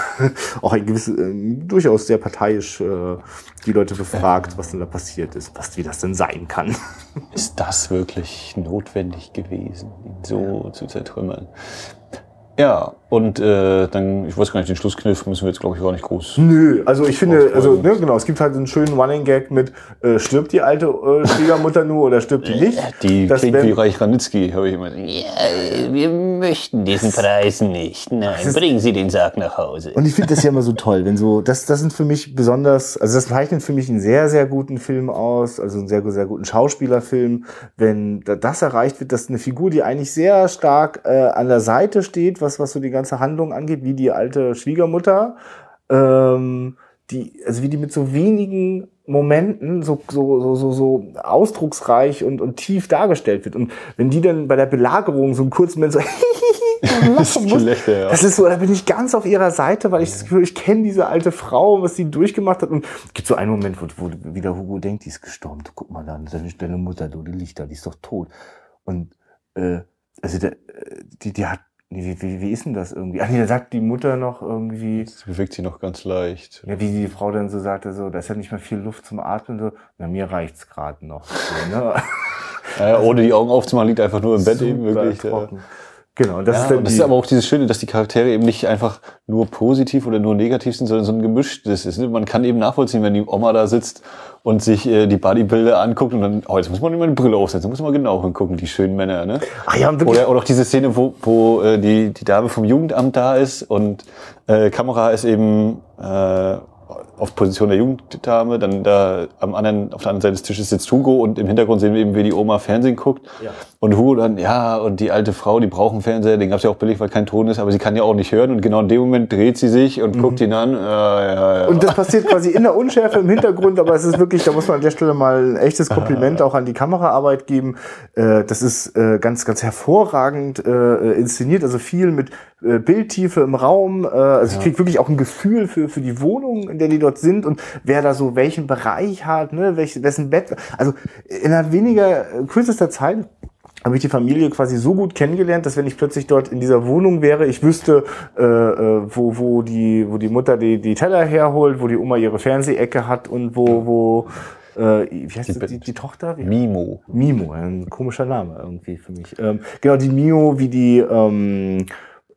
auch ein gewisses, äh, durchaus sehr parteiisch äh, die Leute befragt, was denn da passiert ist, was wie das denn sein kann. Ist das wirklich notwendig gewesen, ihn so zu zertrümmern? Ja, und äh, dann, ich weiß gar nicht, den Schlusskniff müssen wir jetzt, glaube ich, gar nicht groß. Nö, also ich finde, also ne, genau, es gibt halt einen schönen Running Gag mit äh, stirbt die alte äh, Schwiegermutter nur oder stirbt die nicht? Die Das klingt wenn- wie Reich Ranitzky, habe ich immer. Ja, wir möchten diesen Preis nicht. Nein, bringen Sie den Sarg nach Hause. Und ich finde das ja immer so toll, wenn so, das, das sind für mich besonders, also das zeichnet für mich einen sehr, sehr guten Film aus, also einen sehr, sehr guten Schauspielerfilm, wenn da- das erreicht wird, dass eine Figur, die eigentlich sehr stark äh, an der Seite steht, was, was so die ganze Handlung angeht, wie die alte Schwiegermutter, ähm, die, also wie die mit so wenigen Momenten so, so, so, so, so ausdrucksreich und, und tief dargestellt wird. Und wenn die dann bei der Belagerung so einen kurzen Moment so Gelächter, ja. das ist so, da bin ich ganz auf ihrer Seite, weil ich das Gefühl, ich kenne diese alte Frau, was sie durchgemacht hat. Und es gibt so einen Moment, wo, wo wieder Hugo denkt, die ist gestorben. Du, guck mal da, deine, deine Mutter, du, die liegt da, die ist doch tot. Und äh, also der, äh, die, die hat, wie, wie, wie ist denn das irgendwie? Ach nee, da sagt die Mutter noch irgendwie, Das bewegt sich noch ganz leicht. ja, wie die Frau dann so sagte, so, da ist ja nicht mehr viel Luft zum Atmen, so, na, mir reicht's gerade noch. So, ne? Ja, ohne die Augen aufzumachen, liegt einfach nur im Bett eben wirklich. Ja. Genau, das Ja, ist dann und das die, ist aber auch dieses Schöne, dass die Charaktere eben nicht einfach nur positiv oder nur negativ sind, sondern so ein gemischtes ist. ne? Man kann eben nachvollziehen, wenn die Oma da sitzt und sich äh, die Bodybuilder anguckt und dann, oh, jetzt muss man immer eine Brille aufsetzen, muss man genau hingucken, die schönen Männer, ne? Ach ja, Oder, oder auch diese Szene, wo, wo äh, die, die Dame vom Jugendamt da ist und äh, Kamera ist eben äh, auf Position der Jugenddame, dann da am anderen, auf der anderen Seite des Tisches sitzt Hugo und im Hintergrund sehen wir eben, wie die Oma Fernsehen guckt. Ja. Und Hugo dann, ja, und die alte Frau, die braucht einen Fernseher, den gab's ja auch billig, weil kein Ton ist, aber sie kann ja auch nicht hören. Und genau in dem Moment dreht sie sich und guckt ihn an. Ja, ja, ja. Und das passiert quasi in der Unschärfe im Hintergrund, aber es ist wirklich, da muss man an der Stelle mal ein echtes Kompliment auch an die Kameraarbeit geben. Äh, Das ist äh, ganz, ganz hervorragend äh, inszeniert, also viel mit Bildtiefe im Raum. Also ich krieg wirklich auch ein Gefühl für, für die Wohnung, in der die dort sind und wer da so welchen Bereich hat, ne, welch, wessen Bett. Also innerhalb weniger äh, kürzester Zeit habe ich die Familie quasi so gut kennengelernt, dass wenn ich plötzlich dort in dieser Wohnung wäre, ich wüsste, äh, äh, wo, wo, die, wo die Mutter die, die Teller herholt, wo die Oma ihre Fernsehecke hat und wo, wo äh, wie heißt die, die, die Tochter? Wie? Mimo. Mimo, ein komischer Name irgendwie für mich. Ähm, genau, die Mio, wie die, ähm,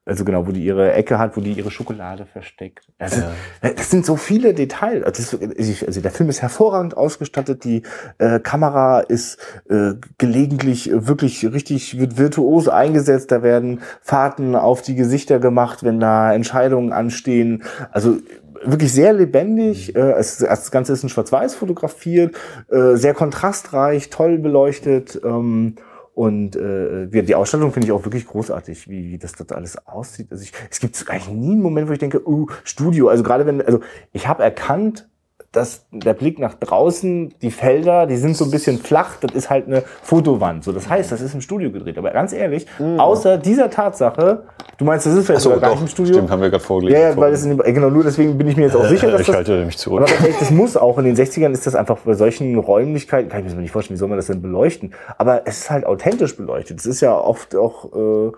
also genau, wo die ihre Ecke hat, wo die ihre Schokolade versteckt. Also, Das sind so viele Details. Also, also der Film ist hervorragend ausgestattet, die äh, Kamera ist äh, gelegentlich wirklich richtig, wird virtuos eingesetzt, da werden Fahrten auf die Gesichter gemacht, wenn da Entscheidungen anstehen. Also wirklich sehr lebendig. Äh, es, das Ganze ist in Schwarz-Weiß fotografiert, äh, sehr kontrastreich, toll beleuchtet. Ähm, und äh, die Ausstattung finde ich auch wirklich großartig, wie, wie das dort alles aussieht. Also ich, es gibt eigentlich nie einen Moment, wo ich denke, uh, Studio. Also gerade wenn, also ich habe erkannt, dass der Blick nach draußen, die Felder, die sind so ein bisschen flach, das ist halt eine Fotowand. So, das heißt, das ist im Studio gedreht. Aber ganz ehrlich, außer dieser Tatsache, du meinst, das ist vielleicht sogar gar nicht im Studio. stimmt, haben wir gerade vorgelesen. Ja, ja, weil das in genau nur deswegen bin ich mir jetzt auch sicher, dass ich das, halte und zurück. aber ehrlich, das muss auch in den 60ern ist das einfach bei solchen Räumlichkeiten, kann ich mir nicht vorstellen, wie soll man das denn beleuchten? Aber es ist halt authentisch beleuchtet. Es ist ja oft auch, äh,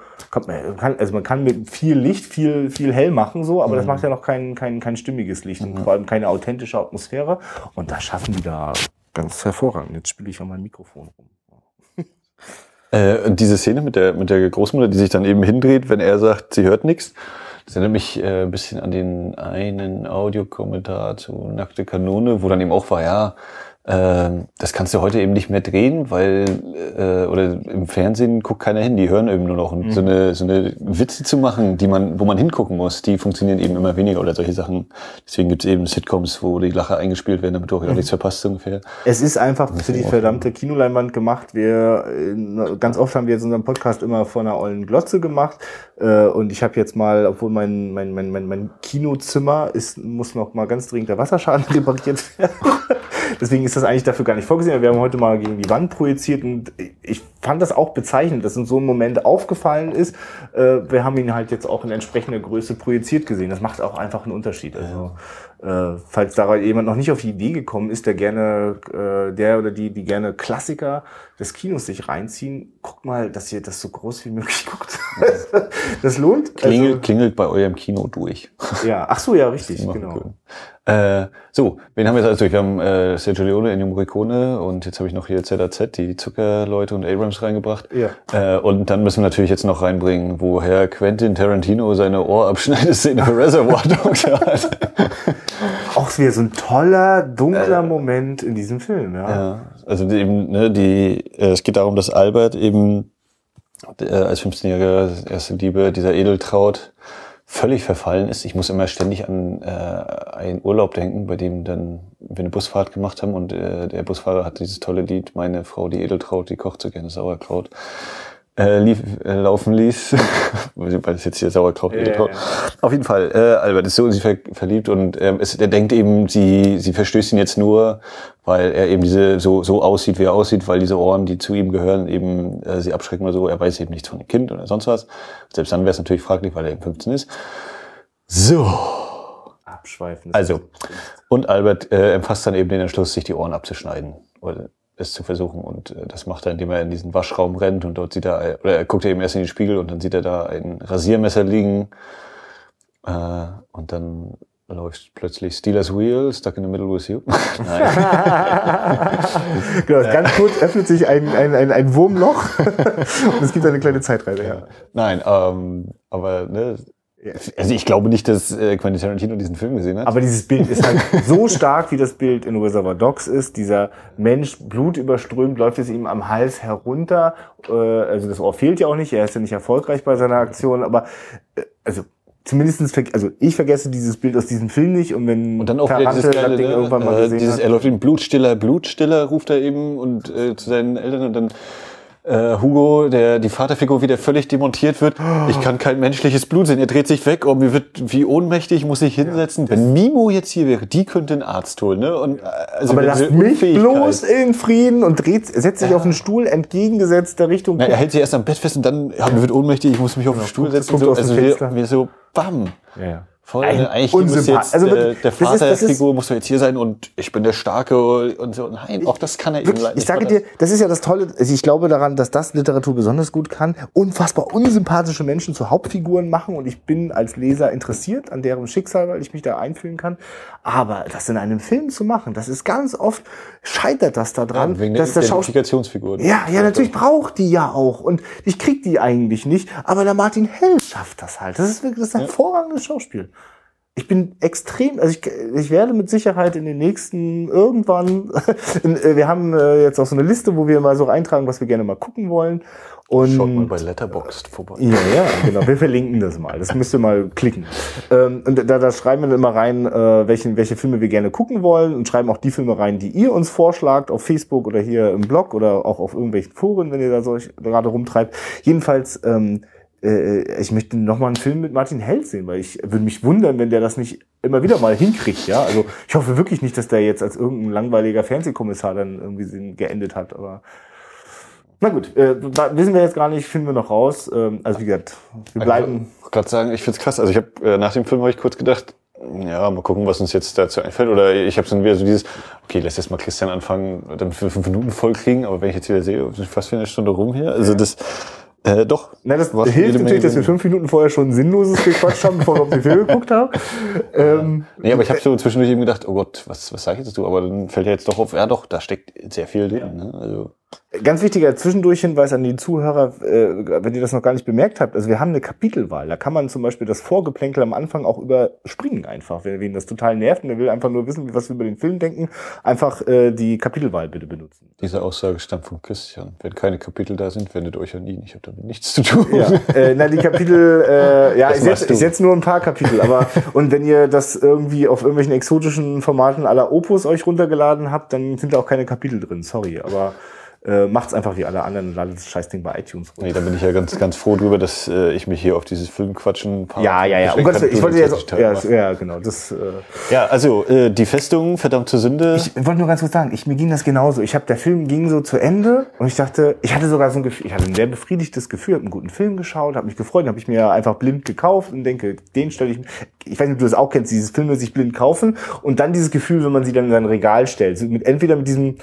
man kann, also man kann mit viel Licht viel, viel hell machen, so, aber das macht ja noch kein, kein, kein stimmiges Licht und vor allem keine authentische Atmosphäre. Und das schaffen die da ganz hervorragend. Jetzt spiele ich an meinem Mikrofon rum. Äh, diese Szene mit der, mit der Großmutter, die sich dann eben hindreht, wenn er sagt, sie hört nichts, das erinnert mich äh, ein bisschen an den einen Audiokommentar zu Nackte Kanone, wo dann eben auch war, ja, das kannst du heute eben nicht mehr drehen, weil äh, oder im Fernsehen guckt keiner hin, die hören eben nur noch. Und Mhm. so eine so eine Witze zu machen, die man, wo man hingucken muss, die funktionieren eben immer weniger oder solche Sachen. Deswegen gibt's eben Sitcoms, wo die Lacher eingespielt werden, damit du auch Mhm. nichts verpasst ungefähr. Es ist einfach für die verdammte Kinoleinwand gemacht. Wir äh, ganz oft haben wir jetzt unseren Podcast immer vor einer ollen Glotze gemacht. Äh, Und ich habe jetzt mal, obwohl mein, mein, mein, mein, mein Kinozimmer ist, muss noch mal ganz dringend der Wasserschaden repariert werden. Deswegen ist das eigentlich dafür gar nicht vorgesehen. Wir haben heute mal gegen die Wand projiziert und ich fand das auch bezeichnend, dass uns so ein Moment aufgefallen ist. Äh, Wir haben ihn halt jetzt auch in entsprechender Größe projiziert gesehen. Das macht auch einfach einen Unterschied. Also äh, falls da jemand noch nicht auf die Idee gekommen ist, der gerne, äh, der oder die, die gerne Klassiker des Kinos sich reinziehen, guckt mal, dass ihr das so groß wie möglich guckt. das lohnt. Klingelt, klingelt bei eurem Kino durch. Also, ja, ach so, ja, richtig, genau. können. Äh, so, wen haben wir jetzt alles durch? Wir haben äh, Sergio Leone, Ennio Morricone und jetzt habe ich noch hier ZAZ, die Zuckerleute und Abrams reingebracht. Ja. Äh, und dann müssen wir natürlich jetzt noch reinbringen, woher Quentin Tarantino seine Ohrabschneideszene für Reservoir Dogs hat. Auch wieder so ein toller, dunkler Moment in diesem Film, ja. Ja, also eben, ne, die, äh, es geht darum, dass Albert eben äh, als 15-jähriger erste Liebe dieser Edeltraut völlig verfallen ist. Ich muss immer ständig an äh, einen Urlaub denken, bei dem dann wir eine Busfahrt gemacht haben und äh, der Busfahrer hat dieses tolle Lied, meine Frau, die Edeltraut, die kocht so gerne Sauerkraut, äh, lief, äh, laufen ließ, weil das jetzt hier Sauerkraut, Edeltraut. ja. Auf jeden Fall, äh, Albert ist so in sie ver verliebt und ähm, es, er denkt eben, sie, sie verstößt ihn jetzt nur, weil er eben diese so, so aussieht, wie er aussieht, weil diese Ohren, die zu ihm gehören, eben äh, sie abschrecken oder so. Er weiß eben nichts von dem Kind oder sonst was. Selbst dann wäre es natürlich fraglich, weil er eben 15 ist. So. Abschweifen. Also, und Albert äh, empfasst dann eben den Entschluss, sich die Ohren abzuschneiden oder es zu versuchen. Und äh, das macht er, indem er in diesen Waschraum rennt und dort sieht er, oder er guckt eben erst in den Spiegel und dann sieht er da ein Rasiermesser liegen. Äh, und dann läuft plötzlich Steelers Wheel, stuck in the middle with you. Nein. genau, ganz kurz öffnet sich ein, ein, ein, ein Wurmloch und es gibt eine kleine Zeitreise. Ja. Nein, ähm, aber ne, also ich glaube nicht, dass äh, Quentin Tarantino diesen Film gesehen hat. Aber dieses Bild ist halt so stark, wie das Bild in Reservoir Dogs ist. Dieser Mensch, blutüberströmt, läuft es ihm am Hals herunter. Äh, also das Ohr fehlt ja auch nicht. Er ist ja nicht erfolgreich bei seiner Aktion. Aber äh, also zumindestens, also ich vergesse dieses Bild aus diesem Film nicht. Und wenn Und dann auch Ferrante dieses geile, ne, irgendwann mal äh, gesehen dieses, hat. er läuft in Blutstiller, Blutstiller ruft er eben und äh, zu seinen Eltern und dann äh, Hugo, der die Vaterfigur wieder völlig demontiert wird. Ich kann kein menschliches Blut sehen. Er dreht sich weg. Oh, mir wird wie ohnmächtig, muss ich hinsetzen. Wenn Mimo jetzt hier wäre, die könnte einen Arzt holen. Ne? Und, äh, also aber lasst mich bloß in Frieden und dreht, setzt sich auf den Stuhl entgegengesetzt der Richtung. Na, er hält sich erst am Bett fest und dann, ja, mir wird ohnmächtig, ich muss mich auf den Stuhl guckt- setzen. So, also wir, wir so, bam. ja, ja. Voll, Ein ne? Eigentlich muss unsympath- jetzt also äh, der das ist- das ist- Vaterfigur muss doch jetzt hier sein und ich bin der Starke und so. Nein, auch das kann er eben Wirklich, leider ich sage dir, das ist ja das Tolle. Also ich glaube daran, dass das Literatur besonders gut kann. Unfassbar unsympathische Menschen zu Hauptfiguren machen und ich bin als Leser interessiert an deren Schicksal, weil ich mich da einfühlen kann. Aber das in einem Film zu machen, das ist ganz oft scheitert das daran, das, wegen der dass der Schauspieler Identifikationsfigur. ja, ja, natürlich braucht die ja auch. Und ich krieg die eigentlich nicht. Aber der Martin Hell schafft das halt. Das ist wirklich das ist ein hervorragendes Schauspiel. Ich bin extrem, also ich, ich werde mit Sicherheit in den nächsten irgendwann, äh, wir haben äh, jetzt auch so eine Liste, wo wir mal so eintragen, was wir gerne mal gucken wollen. Und Schaut mal bei Letterboxd vorbei. ja, ja, genau. Wir verlinken das mal. Das müsst ihr mal klicken. Ähm, und da, da schreiben wir dann immer rein, äh, welche, welche Filme wir gerne gucken wollen und schreiben auch die Filme rein, die ihr uns vorschlagt auf Facebook oder hier im Blog oder auch auf irgendwelchen Foren, wenn ihr da so gerade rumtreibt. Jedenfalls, ähm, äh, ich möchte noch mal einen Film mit Martin Held sehen, weil ich würde mich wundern, wenn der das nicht immer wieder mal hinkriegt, ja. Also ich hoffe wirklich nicht, dass der jetzt als irgendein langweiliger Fernsehkommissar dann irgendwie geendet hat, aber na gut, äh, wissen wir jetzt gar nicht, finden wir noch raus. Ähm, also wie gesagt, wir bleiben. Ich wollte gerade sagen, ich find's krass. Also ich habe äh, nach dem Film habe ich kurz gedacht, ja, mal gucken, was uns jetzt dazu einfällt. Oder ich habe dann wieder so dieses, okay, lass jetzt mal Christian anfangen, damit wir fünf Minuten voll kriegen. Aber wenn ich jetzt wieder sehe, sind fast wieder eine Stunde rum hier. Also das, äh, doch. Na, das macht hilft natürlich, Menge dass wir fünf Minuten vorher schon Sinnloses gequatscht haben, bevor wir auf den Film geguckt haben. Ähm, Nee, aber ich habe so zwischendurch eben gedacht, oh Gott, was, was sag ich dazu? Aber dann fällt ja jetzt doch auf, ja doch, da steckt sehr viel drin. Ne? Also Ganz wichtiger Zwischendurchhinweis an die Zuhörer, äh, wenn ihr das noch gar nicht bemerkt habt. Also wir haben eine Kapitelwahl. Da kann man zum Beispiel das Vorgeplänkel am Anfang auch überspringen einfach. Wenn wen das total nervt und der will einfach nur wissen, was wir über den Film denken, einfach äh, die Kapitelwahl bitte benutzen. Diese Aussage stammt von Christian. Wenn keine Kapitel da sind, wendet euch an ihn. Ich habe damit nichts zu tun. Ja, äh, na die Kapitel, äh, ja, Das ich setze setz nur ein paar Kapitel, aber und wenn ihr das irgendwie auf irgendwelchen exotischen Formaten aller Opus euch runtergeladen habt, dann sind da auch keine Kapitel drin, sorry, aber äh, macht's einfach wie alle anderen und ladet das Scheißding bei iTunes runter. Nee, da bin ich ja ganz, ganz froh drüber, dass äh, ich mich hier auf dieses Filmquatschen Ja, ja, ja. Um Willen, ich wollte jetzt, ja, Teil ja, genau, das, äh, Ja, also äh, die Festung, verdammte Sünde. Ich wollte nur ganz kurz sagen, ich, mir ging das genauso. Ich habe der Film ging so zu Ende und ich dachte, ich hatte sogar so ein Gefühl, ich hatte ein sehr befriedigtes Gefühl, habe einen guten Film geschaut, habe mich gefreut, habe ich mir einfach blind gekauft und denke, den stelle ich. Ich weiß nicht, ob du das auch kennst, dieses Filme sich blind kaufen und dann dieses Gefühl, wenn man sie dann in sein Regal stellt, mit entweder mit diesem,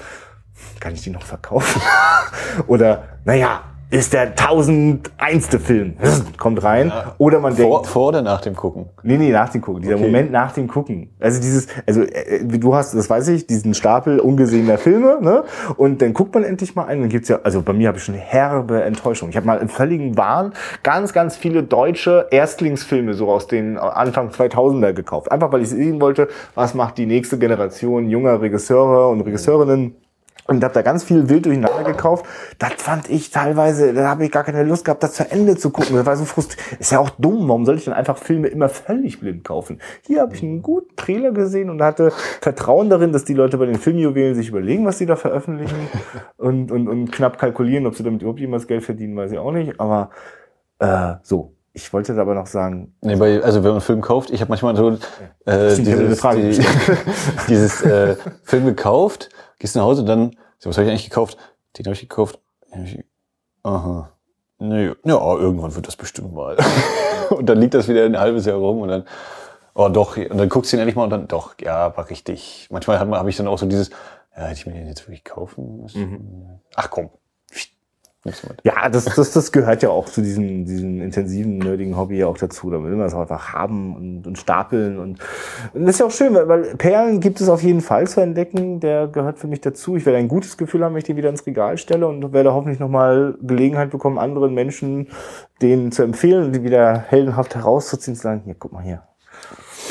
kann ich die noch verkaufen? Oder, naja, ist der tausendeinste Film, kommt rein. Oder man denkt, vor, vor oder nach dem Gucken? Nee, nee, nach dem Gucken. Dieser Okay. Moment nach dem Gucken. Also dieses, also äh, wie du hast, das weiß ich, diesen Stapel ungesehener Filme, ne? Und dann guckt man endlich mal einen. Dann gibt's ja, also bei mir habe ich schon herbe Enttäuschung. Ich habe mal im völligen Wahn ganz, ganz viele deutsche Erstlingsfilme so aus den Anfang 2000er gekauft. Einfach weil ich sehen wollte, was macht die nächste Generation junger Regisseure und Regisseurinnen. Und habe da ganz viel wild durcheinander gekauft. Das fand ich teilweise, da habe ich gar keine Lust gehabt, das zu Ende zu gucken. Das war so frustrierend. Ist ja auch dumm. Warum soll ich denn einfach Filme immer völlig blind kaufen? Hier habe ich einen guten Trailer gesehen und hatte Vertrauen darin, dass die Leute bei den Filmjuwelen sich überlegen, was sie da veröffentlichen und, und, und knapp kalkulieren, ob sie damit überhaupt jemals Geld verdienen, weiß ich auch nicht. Aber äh, so, ich wollte aber noch sagen, Nee, bei, also wenn man einen Film kauft, ich habe manchmal so äh, dieses, die, dieses äh, Film gekauft, gehst nach Hause und dann, was habe ich eigentlich gekauft? Den habe ich gekauft. Den hab ich, aha. Nee, ja, irgendwann wird das bestimmt mal. und dann liegt das wieder ein halbes Jahr rum und dann, oh doch, und dann guckst du ihn endlich mal und dann, doch, ja, war richtig. Manchmal hat man- habe ich dann auch so dieses, ja, hätte ich mir den jetzt wirklich kaufen müssen? Ach komm. Ja, das, das, das gehört ja auch zu diesem, diesem intensiven, nerdigen Hobby ja auch dazu. Da will man es einfach haben und, und stapeln. Und, und das ist ja auch schön, weil, weil Perlen gibt es auf jeden Fall zu entdecken. Der gehört für mich dazu. Ich werde ein gutes Gefühl haben, wenn ich den wieder ins Regal stelle und werde hoffentlich nochmal Gelegenheit bekommen, anderen Menschen den zu empfehlen und die wieder heldenhaft herauszuziehen zu sagen, hier, guck mal hier.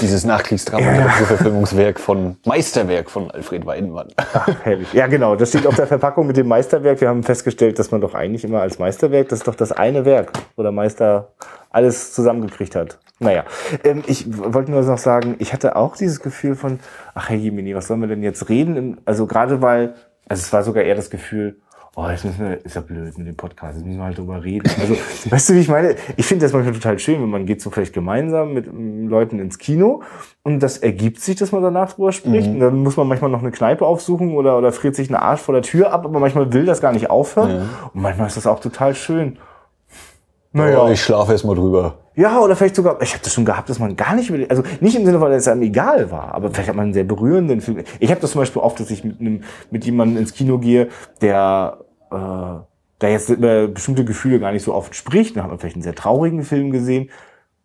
Dieses Nachkriegsdrama-Verfilmungswerk von Meisterwerk von Alfred Weidenmann. Ach, herrlich. Ja, genau. Das steht auf der Verpackung mit dem Meisterwerk. Wir haben festgestellt, dass man doch eigentlich immer als Meisterwerk, das ist doch das eine Werk, wo der Meister alles zusammengekriegt hat. Naja, ähm, ich wollte nur noch sagen, ich hatte auch dieses Gefühl von, ach Herr Jemini, was sollen wir denn jetzt reden? Also gerade weil, also es war sogar eher das Gefühl, oh, jetzt müssen wir, ist ja blöd mit dem Podcast, jetzt müssen wir halt drüber reden. Also, weißt du, wie ich meine? Ich finde das manchmal total schön, wenn man geht so vielleicht gemeinsam mit ähm, Leuten ins Kino und das ergibt sich, dass man danach drüber spricht. Und dann muss man manchmal noch eine Kneipe aufsuchen oder, oder friert sich einen Arsch vor der Tür ab, aber manchmal will das gar nicht aufhören. Und manchmal ist das auch total schön. Naja. Oh, ich schlafe erst mal drüber. Ja, oder vielleicht sogar, ich habe das schon gehabt, dass man gar nicht über, also nicht im Sinne, weil es einem egal war, aber vielleicht hat man einen sehr berührenden Film. Ich habe das zum Beispiel oft, dass ich mit einem, mit jemandem ins Kino gehe, der äh, der jetzt über bestimmte Gefühle gar nicht so oft spricht, dann hat man vielleicht einen sehr traurigen Film gesehen.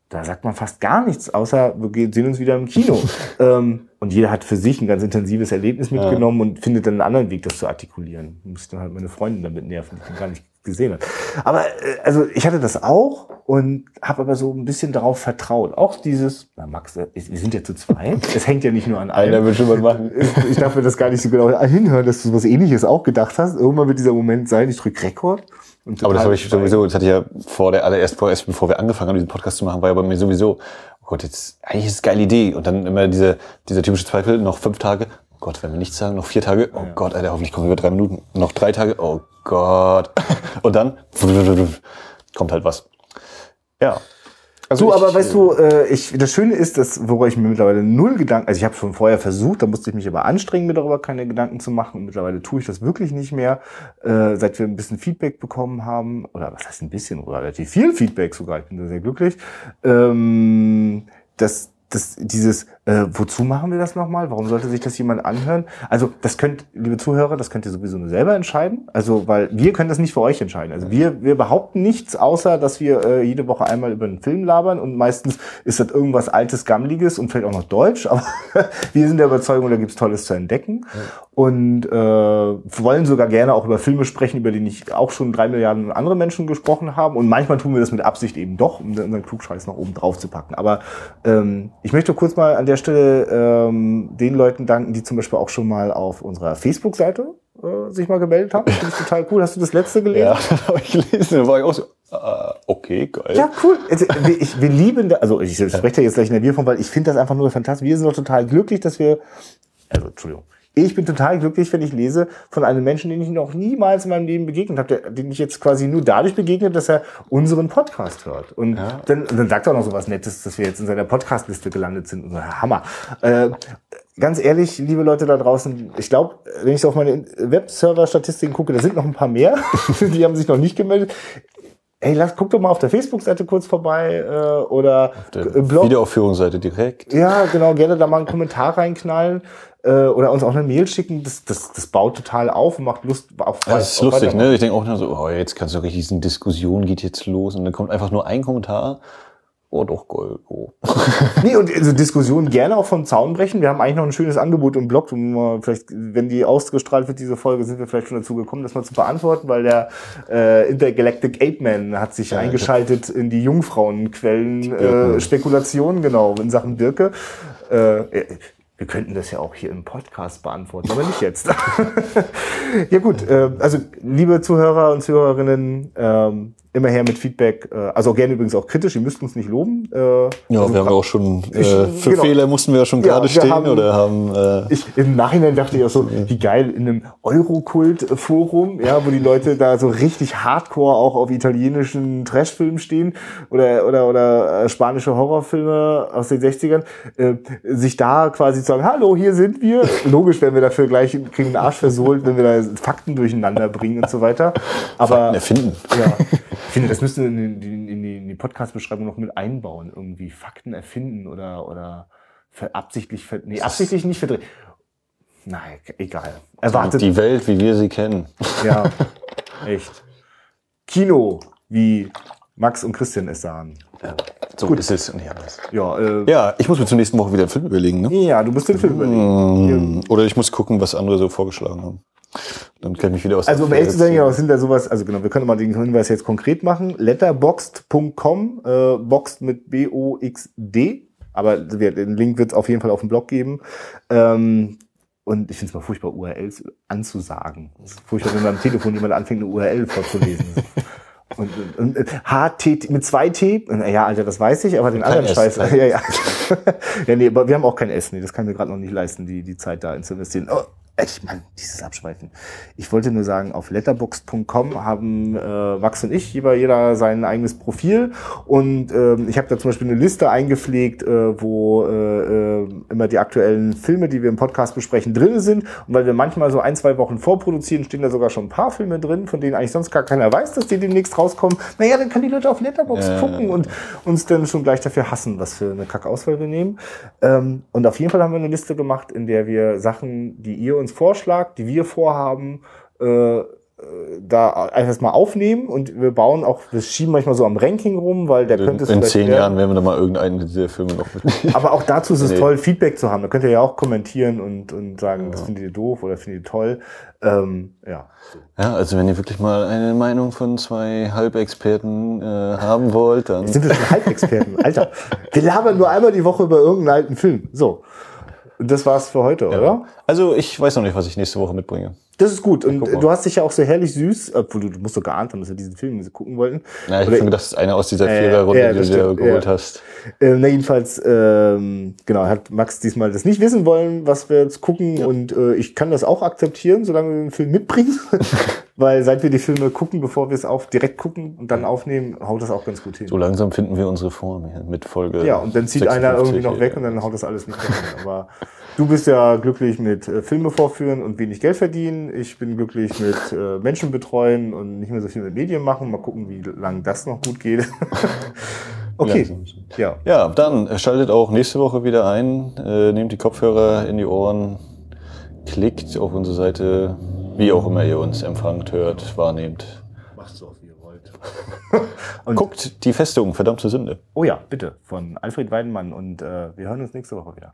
Da sagt man fast gar nichts, außer wir gehen- sehen uns wieder im Kino. ähm, und jeder hat für sich ein ganz intensives Erlebnis mitgenommen und findet dann einen anderen Weg, das zu artikulieren. Muss dann halt meine Freundin damit nerven, die ihn gar nicht gesehen hat. Aber äh, also ich hatte das auch und habe aber so ein bisschen darauf vertraut. Auch dieses, na Max, äh, wir sind ja zu zweit. Es hängt ja nicht nur an einem. Einer will schon was machen. Ich- darf mir das gar nicht so genau hinhören, dass du was ähnliches auch gedacht hast. Irgendwann wird dieser Moment sein, ich drück Rekord. Und Aber das habe ich sowieso, das hatte ich ja vor der allererst, vor, erst bevor wir angefangen haben, diesen Podcast zu machen, war ja bei mir sowieso, oh Gott, jetzt, eigentlich ist es eine geile Idee. Und dann immer diese, dieser typische Zweifel, noch fünf Tage, Gott, wenn wir nichts sagen, noch vier Tage, oh Gott, Alter, hoffentlich kommen wir über drei Minuten, noch drei Tage, oh Gott. Und dann kommt halt was. Ja. Also Du, ich- aber weißt du, äh, ich, das Schöne ist, dass, worüber ich mir mittlerweile null Gedanken, also ich habe schon vorher versucht, da musste ich mich aber anstrengen, mir darüber keine Gedanken zu machen. Und mittlerweile tue ich das wirklich nicht mehr, äh, seit wir ein bisschen Feedback bekommen haben, oder was heißt ein bisschen, oder relativ viel Feedback sogar, ich bin da sehr glücklich, ähm, dass das, dieses, äh, wozu machen wir das nochmal? Warum sollte sich das jemand anhören? Also das könnt, liebe Zuhörer, das könnt ihr sowieso nur selber entscheiden. Also, weil wir können das nicht für euch entscheiden. Also wir, wir behaupten nichts, außer dass wir äh, jede Woche einmal über einen Film labern und meistens ist das irgendwas Altes, Gammeliges und vielleicht auch noch Deutsch, aber wir sind der Überzeugung, da gibt's Tolles zu entdecken. Und äh, wollen sogar gerne auch über Filme sprechen, über die nicht auch schon drei Milliarden andere Menschen gesprochen haben. Und manchmal tun wir das mit Absicht eben doch, um unseren Klugscheiß noch oben drauf zu packen. Aber ähm, ich möchte kurz mal an der Stelle ähm, den Leuten danken, die zum Beispiel auch schon mal auf unserer Facebook-Seite äh, sich mal gemeldet haben. Finde ich total cool. Hast du das letzte gelesen? Ja, das habe ich gelesen. Da war ich auch so, äh, okay, geil. Ja, cool. Also, wir, ich, wir lieben, da, also ich spreche da jetzt gleich in der Bierform, weil ich finde das einfach nur fantastisch. Wir sind doch total glücklich, dass wir, also Entschuldigung, ich bin total glücklich, wenn ich lese von einem Menschen, den ich noch niemals in meinem Leben begegnet habe, den ich jetzt quasi nur dadurch begegnet, dass er unseren Podcast hört. Und Ja. dann, dann sagt er auch noch so was Nettes, dass wir jetzt in seiner Podcastliste gelandet sind. Und so, Hammer. Äh, ganz ehrlich, liebe Leute da draußen, ich glaube, wenn ich so auf meine Webserver-Statistiken gucke, da sind noch ein paar mehr. die haben sich noch nicht gemeldet. Ey, lass, guck doch mal auf der Facebook-Seite kurz vorbei äh, oder Der äh, Blog. Wiederaufführungsseite direkt. Ja, genau, gerne da mal einen Kommentar reinknallen äh, oder uns auch eine Mail schicken. Das, das, das baut total auf und macht Lust auf Ja, das ist auf lustig, ne? Ich denke auch nur so, oh, jetzt kannst du richtig, diesen Diskussion geht jetzt los und dann kommt einfach nur ein Kommentar. Oh, doch, geil. Oh. Nee, und also Diskussionen gerne auch vom Zaun brechen. Wir haben eigentlich noch ein schönes Angebot im Blog. Und vielleicht, wenn die ausgestrahlt wird, diese Folge, sind wir vielleicht schon dazu gekommen, das mal zu beantworten, weil der äh, Intergalactic Ape Man hat sich eingeschaltet in die Jungfrauenquellen Birken. äh, Spekulationen, genau, in Sachen Birke. Äh, wir könnten das ja auch hier im Podcast beantworten, aber nicht jetzt. ja gut, äh, also liebe Zuhörer und Zuhörerinnen, ähm, immer her mit Feedback. Äh, also gerne übrigens auch kritisch, ihr müsst uns nicht loben. Äh, Ja, also wir haben ja auch schon, äh, Ich- für genau. Fehler mussten wir ja schon Ja, gerade wir stehen haben- oder haben, äh, Ich, Im Nachhinein dachte ich auch so, wie geil, in einem Eurokult-Forum, ja, wo die Leute da so richtig hardcore auch auf italienischen Trashfilmen stehen oder, oder, oder äh, spanische Horrorfilme aus den 60ern, äh, sich da quasi zu sagen, hallo, hier sind wir. Logisch werden wir dafür gleich, kriegen den Arsch versohlt, wenn wir da Fakten durcheinander bringen und so weiter. Aber, erfinden. ja, finde, das müsste in die, in die, in die Podcast-Beschreibung noch mit einbauen. Irgendwie Fakten erfinden oder, oder absichtlich, nee, absichtlich nicht verdrehen. Nein, egal. Erwartet, Die Welt, wie wir sie kennen. ja, echt. Kino, wie Max und Christian es sahen. So ist es. Und ja, das- Ja, äh, ja, ich muss mir zur nächsten Woche wieder einen Film überlegen, ne? ja, du musst den Film überlegen. Hm, Oder ich muss gucken, was andere so vorgeschlagen haben. Dann kann ich mich wieder aus Also um ehrlich zu sein, genau, sind da sowas, also genau, wir können mal den Hinweis jetzt konkret machen. Letterboxd.com, äh, boxed mit B-O-X-D, aber den Link wird es auf jeden Fall auf dem Blog geben. Ähm, und ich finde es mal furchtbar, URLs anzusagen. Es ist furchtbar, wenn man am Telefon jemand anfängt, eine URL vorzulesen. Und, und, und HT mit zwei T, ja, Alter, das weiß ich, aber den anderen S, Scheiß, ja, ja. ja, nee, aber wir haben auch kein S, nee, das kann ich mir gerade noch nicht leisten, die, die Zeit da zu investieren. Ich meine, dieses Abschweifen. Ich wollte nur sagen, auf letterboxd.com haben äh, Max und ich jeder, jeder sein eigenes Profil und ähm, ich habe da zum Beispiel eine Liste eingepflegt, äh, wo äh, äh, immer die aktuellen Filme, die wir im Podcast besprechen, drin sind und weil wir manchmal so ein, zwei Wochen vorproduzieren, stehen da sogar schon ein paar Filme drin, von denen eigentlich sonst gar keiner weiß, dass die demnächst rauskommen. Naja, dann können die Leute auf Letterboxd Ja. gucken und uns dann schon gleich dafür hassen, was für eine Kackauswahl wir nehmen. Ähm, und auf jeden Fall haben wir eine Liste gemacht, in der wir Sachen, die ihr uns vorschlagt, die wir vorhaben, äh, äh, da einfach mal aufnehmen und wir bauen auch, wir schieben manchmal so am Ranking rum, weil der könnte es in zehn werden. Jahren werden wir dann mal irgendeinen dieser Filme noch mitnehmen. Aber auch dazu ist es Nee. toll, Feedback zu haben. Da könnt ihr ja auch kommentieren und, und sagen, das findet ihr doof oder findet ihr toll. Ähm, ja. Ja, also wenn ihr wirklich mal eine Meinung von zwei Halbexperten äh, haben wollt, dann Sind wir schon Halbexperten? Alter, wir labern nur einmal die Woche über irgendeinen alten Film. So. Das war's für heute, oder? Also ich weiß noch nicht, was ich nächste Woche mitbringe. Das ist gut. Und du hast dich ja auch so herrlich süß, obwohl du, du musst doch geahnt haben, dass wir diesen Film gucken wollten. Ja, ich Oder- gedacht, das ist einer aus dieser Äh, Viererrunde, ja, die du dir geholt ja. hast. Äh, na jedenfalls, ähm, genau, hat Max diesmal das nicht wissen wollen, was wir jetzt gucken. Und äh, ich kann das auch akzeptieren, solange wir den Film mitbringen. Weil seit wir die Filme gucken, bevor wir es auf direkt gucken und dann aufnehmen, haut das auch ganz gut hin. So langsam finden wir unsere Form hier mit Folge. Ja, und dann zieht einer 56 irgendwie noch weg und dann haut das alles nicht hin. Aber du bist ja glücklich mit äh, Filme vorführen und wenig Geld verdienen. Ich bin glücklich mit äh, Menschen betreuen und nicht mehr so viel mit Medien machen. Mal gucken, wie lange das noch gut geht. okay. Ja. Ja, dann äh, schaltet auch nächste Woche wieder ein, äh, nehmt die Kopfhörer in die Ohren, klickt auf unsere Seite, wie auch immer ihr uns empfangt, hört, wahrnehmt. Macht so, wie ihr wollt. Guckt die Festung, verdammte Sünde. Oh ja, bitte. Von Alfred Weidenmann. Und äh, wir hören uns nächste Woche wieder.